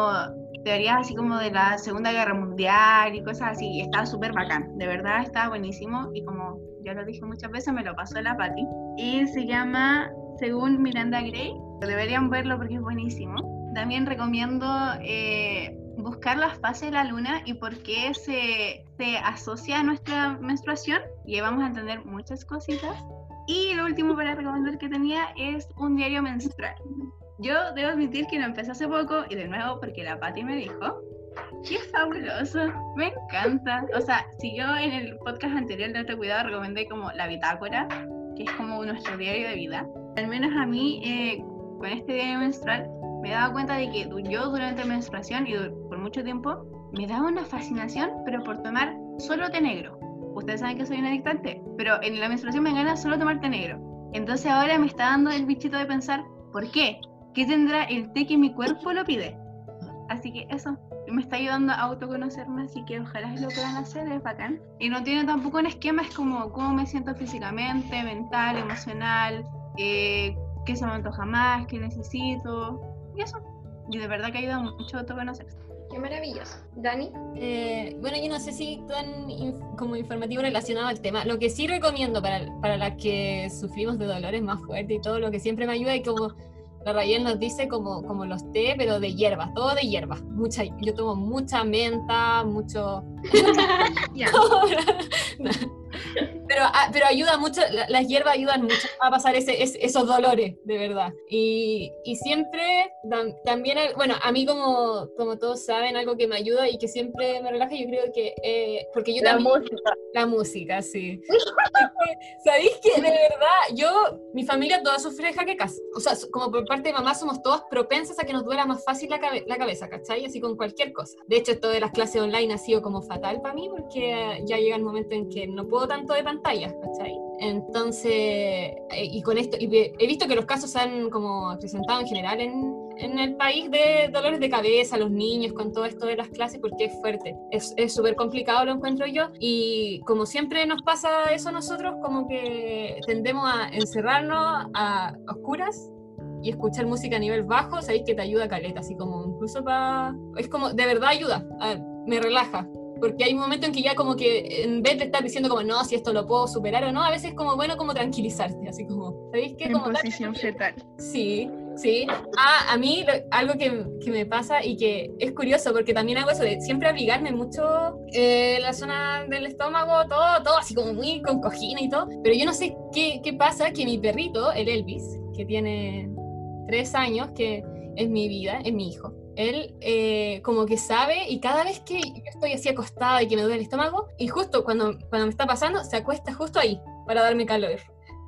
teorías así como de la Segunda Guerra Mundial y cosas así, y está súper bacán, de verdad está buenísimo y como ya lo dije muchas veces, me lo pasó la Patti. Y se llama, según Miranda Gray, deberían verlo porque es buenísimo. También recomiendo eh, buscar las fases de la luna y por qué se, se asocia a nuestra menstruación y ahí vamos a entender muchas cositas. Y lo último para recomendar que tenía es un diario menstrual. Yo debo admitir que lo empecé hace poco y de nuevo porque la Patti me dijo, ¡qué fabuloso! Me encanta. O sea, si yo en el podcast anterior de Otro Cuidado recomendé como la bitácora, que es como nuestro diario de vida, al menos a mí eh, con este diario menstrual me daba cuenta de que yo durante la menstruación y por mucho tiempo me daba una fascinación, pero por tomar solo té negro. Ustedes saben que soy una adictante, pero en la menstruación me gana solo tomar té negro. Entonces ahora me está dando el bichito de pensar, ¿por qué? ¿Qué tendrá el té que mi cuerpo lo pide? Así que eso, me está ayudando a autoconocerme, así que ojalá lo puedan hacer, es bacán. Y no tiene tampoco un esquema, es como cómo me siento físicamente, mental, emocional, eh, qué se me antoja más, qué necesito, y eso. Y de verdad que ayuda mucho a autoconocerse. Qué maravilloso. Dani, Eh, bueno, yo no sé si tan como informativo relacionado al tema. Lo que sí recomiendo para, para las que sufrimos de dolores más fuertes y todo, lo que siempre me ayuda es como la Rayel nos dice como, como los té, pero de hierbas, todo de hierbas. Mucha, yo tomo mucha menta, mucho... Pero, ah, pero ayuda mucho, la- las hierbas ayudan mucho a pasar ese, es- esos dolores, de verdad. Y, y siempre, tam- también, bueno, a mí como, como todos saben, algo que me ayuda y que siempre me relaja, yo creo que, eh, porque yo La también... música. La música, sí. ¿Sabéis que de verdad, yo, mi familia toda sufre de jaquecas? O sea, como por parte de mamá somos todas propensas a que nos duela más fácil la, cabe- la cabeza, ¿cachai? Así con cualquier cosa. De hecho, esto de las clases online ha sido como fatal para mí porque ya llega el momento en que no puedo tanto de pantallas, ¿cachai? Entonces, eh, y con esto, y he visto que los casos se han como acrecentado en general en, en el país de dolores de cabeza, los niños con todo esto de las clases, porque es fuerte. Es es súper complicado, lo encuentro yo. Y como siempre nos pasa eso a nosotros, como que tendemos a encerrarnos a oscuras y escuchar música a nivel bajo, sabéis que te ayuda caleta, así como incluso para... Es como, de verdad ayuda, ah, me relaja. Porque hay un momento en que ya como que en vez de estar diciendo como no, si esto lo puedo superar o no, a veces es como bueno como tranquilizarte, así como, ¿sabéis qué? En Como darte- posición fetal. Sí, sí. Ah, a mí lo- algo que, que me pasa y que es curioso porque también hago eso de siempre abrigarme mucho eh, la zona del estómago, todo, todo así como muy con cojina y todo. Pero yo no sé qué, qué pasa que mi perrito, el Elvis, que tiene tres años, que es mi vida, es mi hijo. Él eh, como que sabe y cada vez que yo estoy así acostada y que me duele el estómago, y justo cuando, cuando me está pasando, se acuesta justo ahí para darme calor.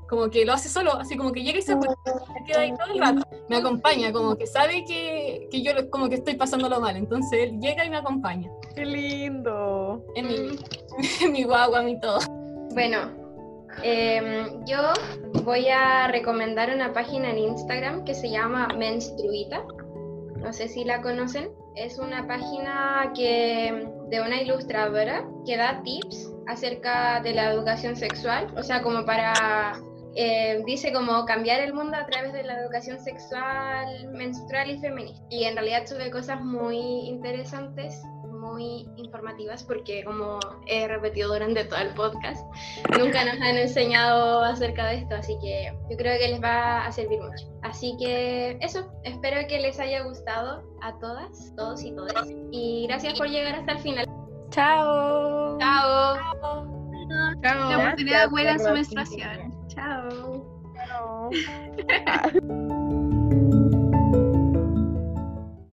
Como que lo hace solo, así como que llega y se acuesta, se queda ahí todo el rato. Me acompaña, como que sabe que, que yo lo- como que estoy pasándolo mal. Entonces él llega y me acompaña. Qué lindo. Es mi, es mi guagua, mi todo. Bueno, em, yo voy a recomendar una página en Instagram que se llama Menstruita. No sé si la conocen. Es una página que, de una ilustradora que da tips acerca de la educación sexual, o sea, como para, eh, dice como cambiar el mundo a través de la educación sexual, menstrual y feminista. Y en realidad sube cosas muy interesantes, muy informativas, porque como he repetido durante todo el podcast, nunca nos han enseñado acerca de esto, así que yo creo que les va a servir mucho. Así que eso, espero que les haya gustado a todas, todos y todas. Y gracias por llegar hasta el final. Chao. Chao. Chao. La oportunidad en su menstruación. Chao. Chao.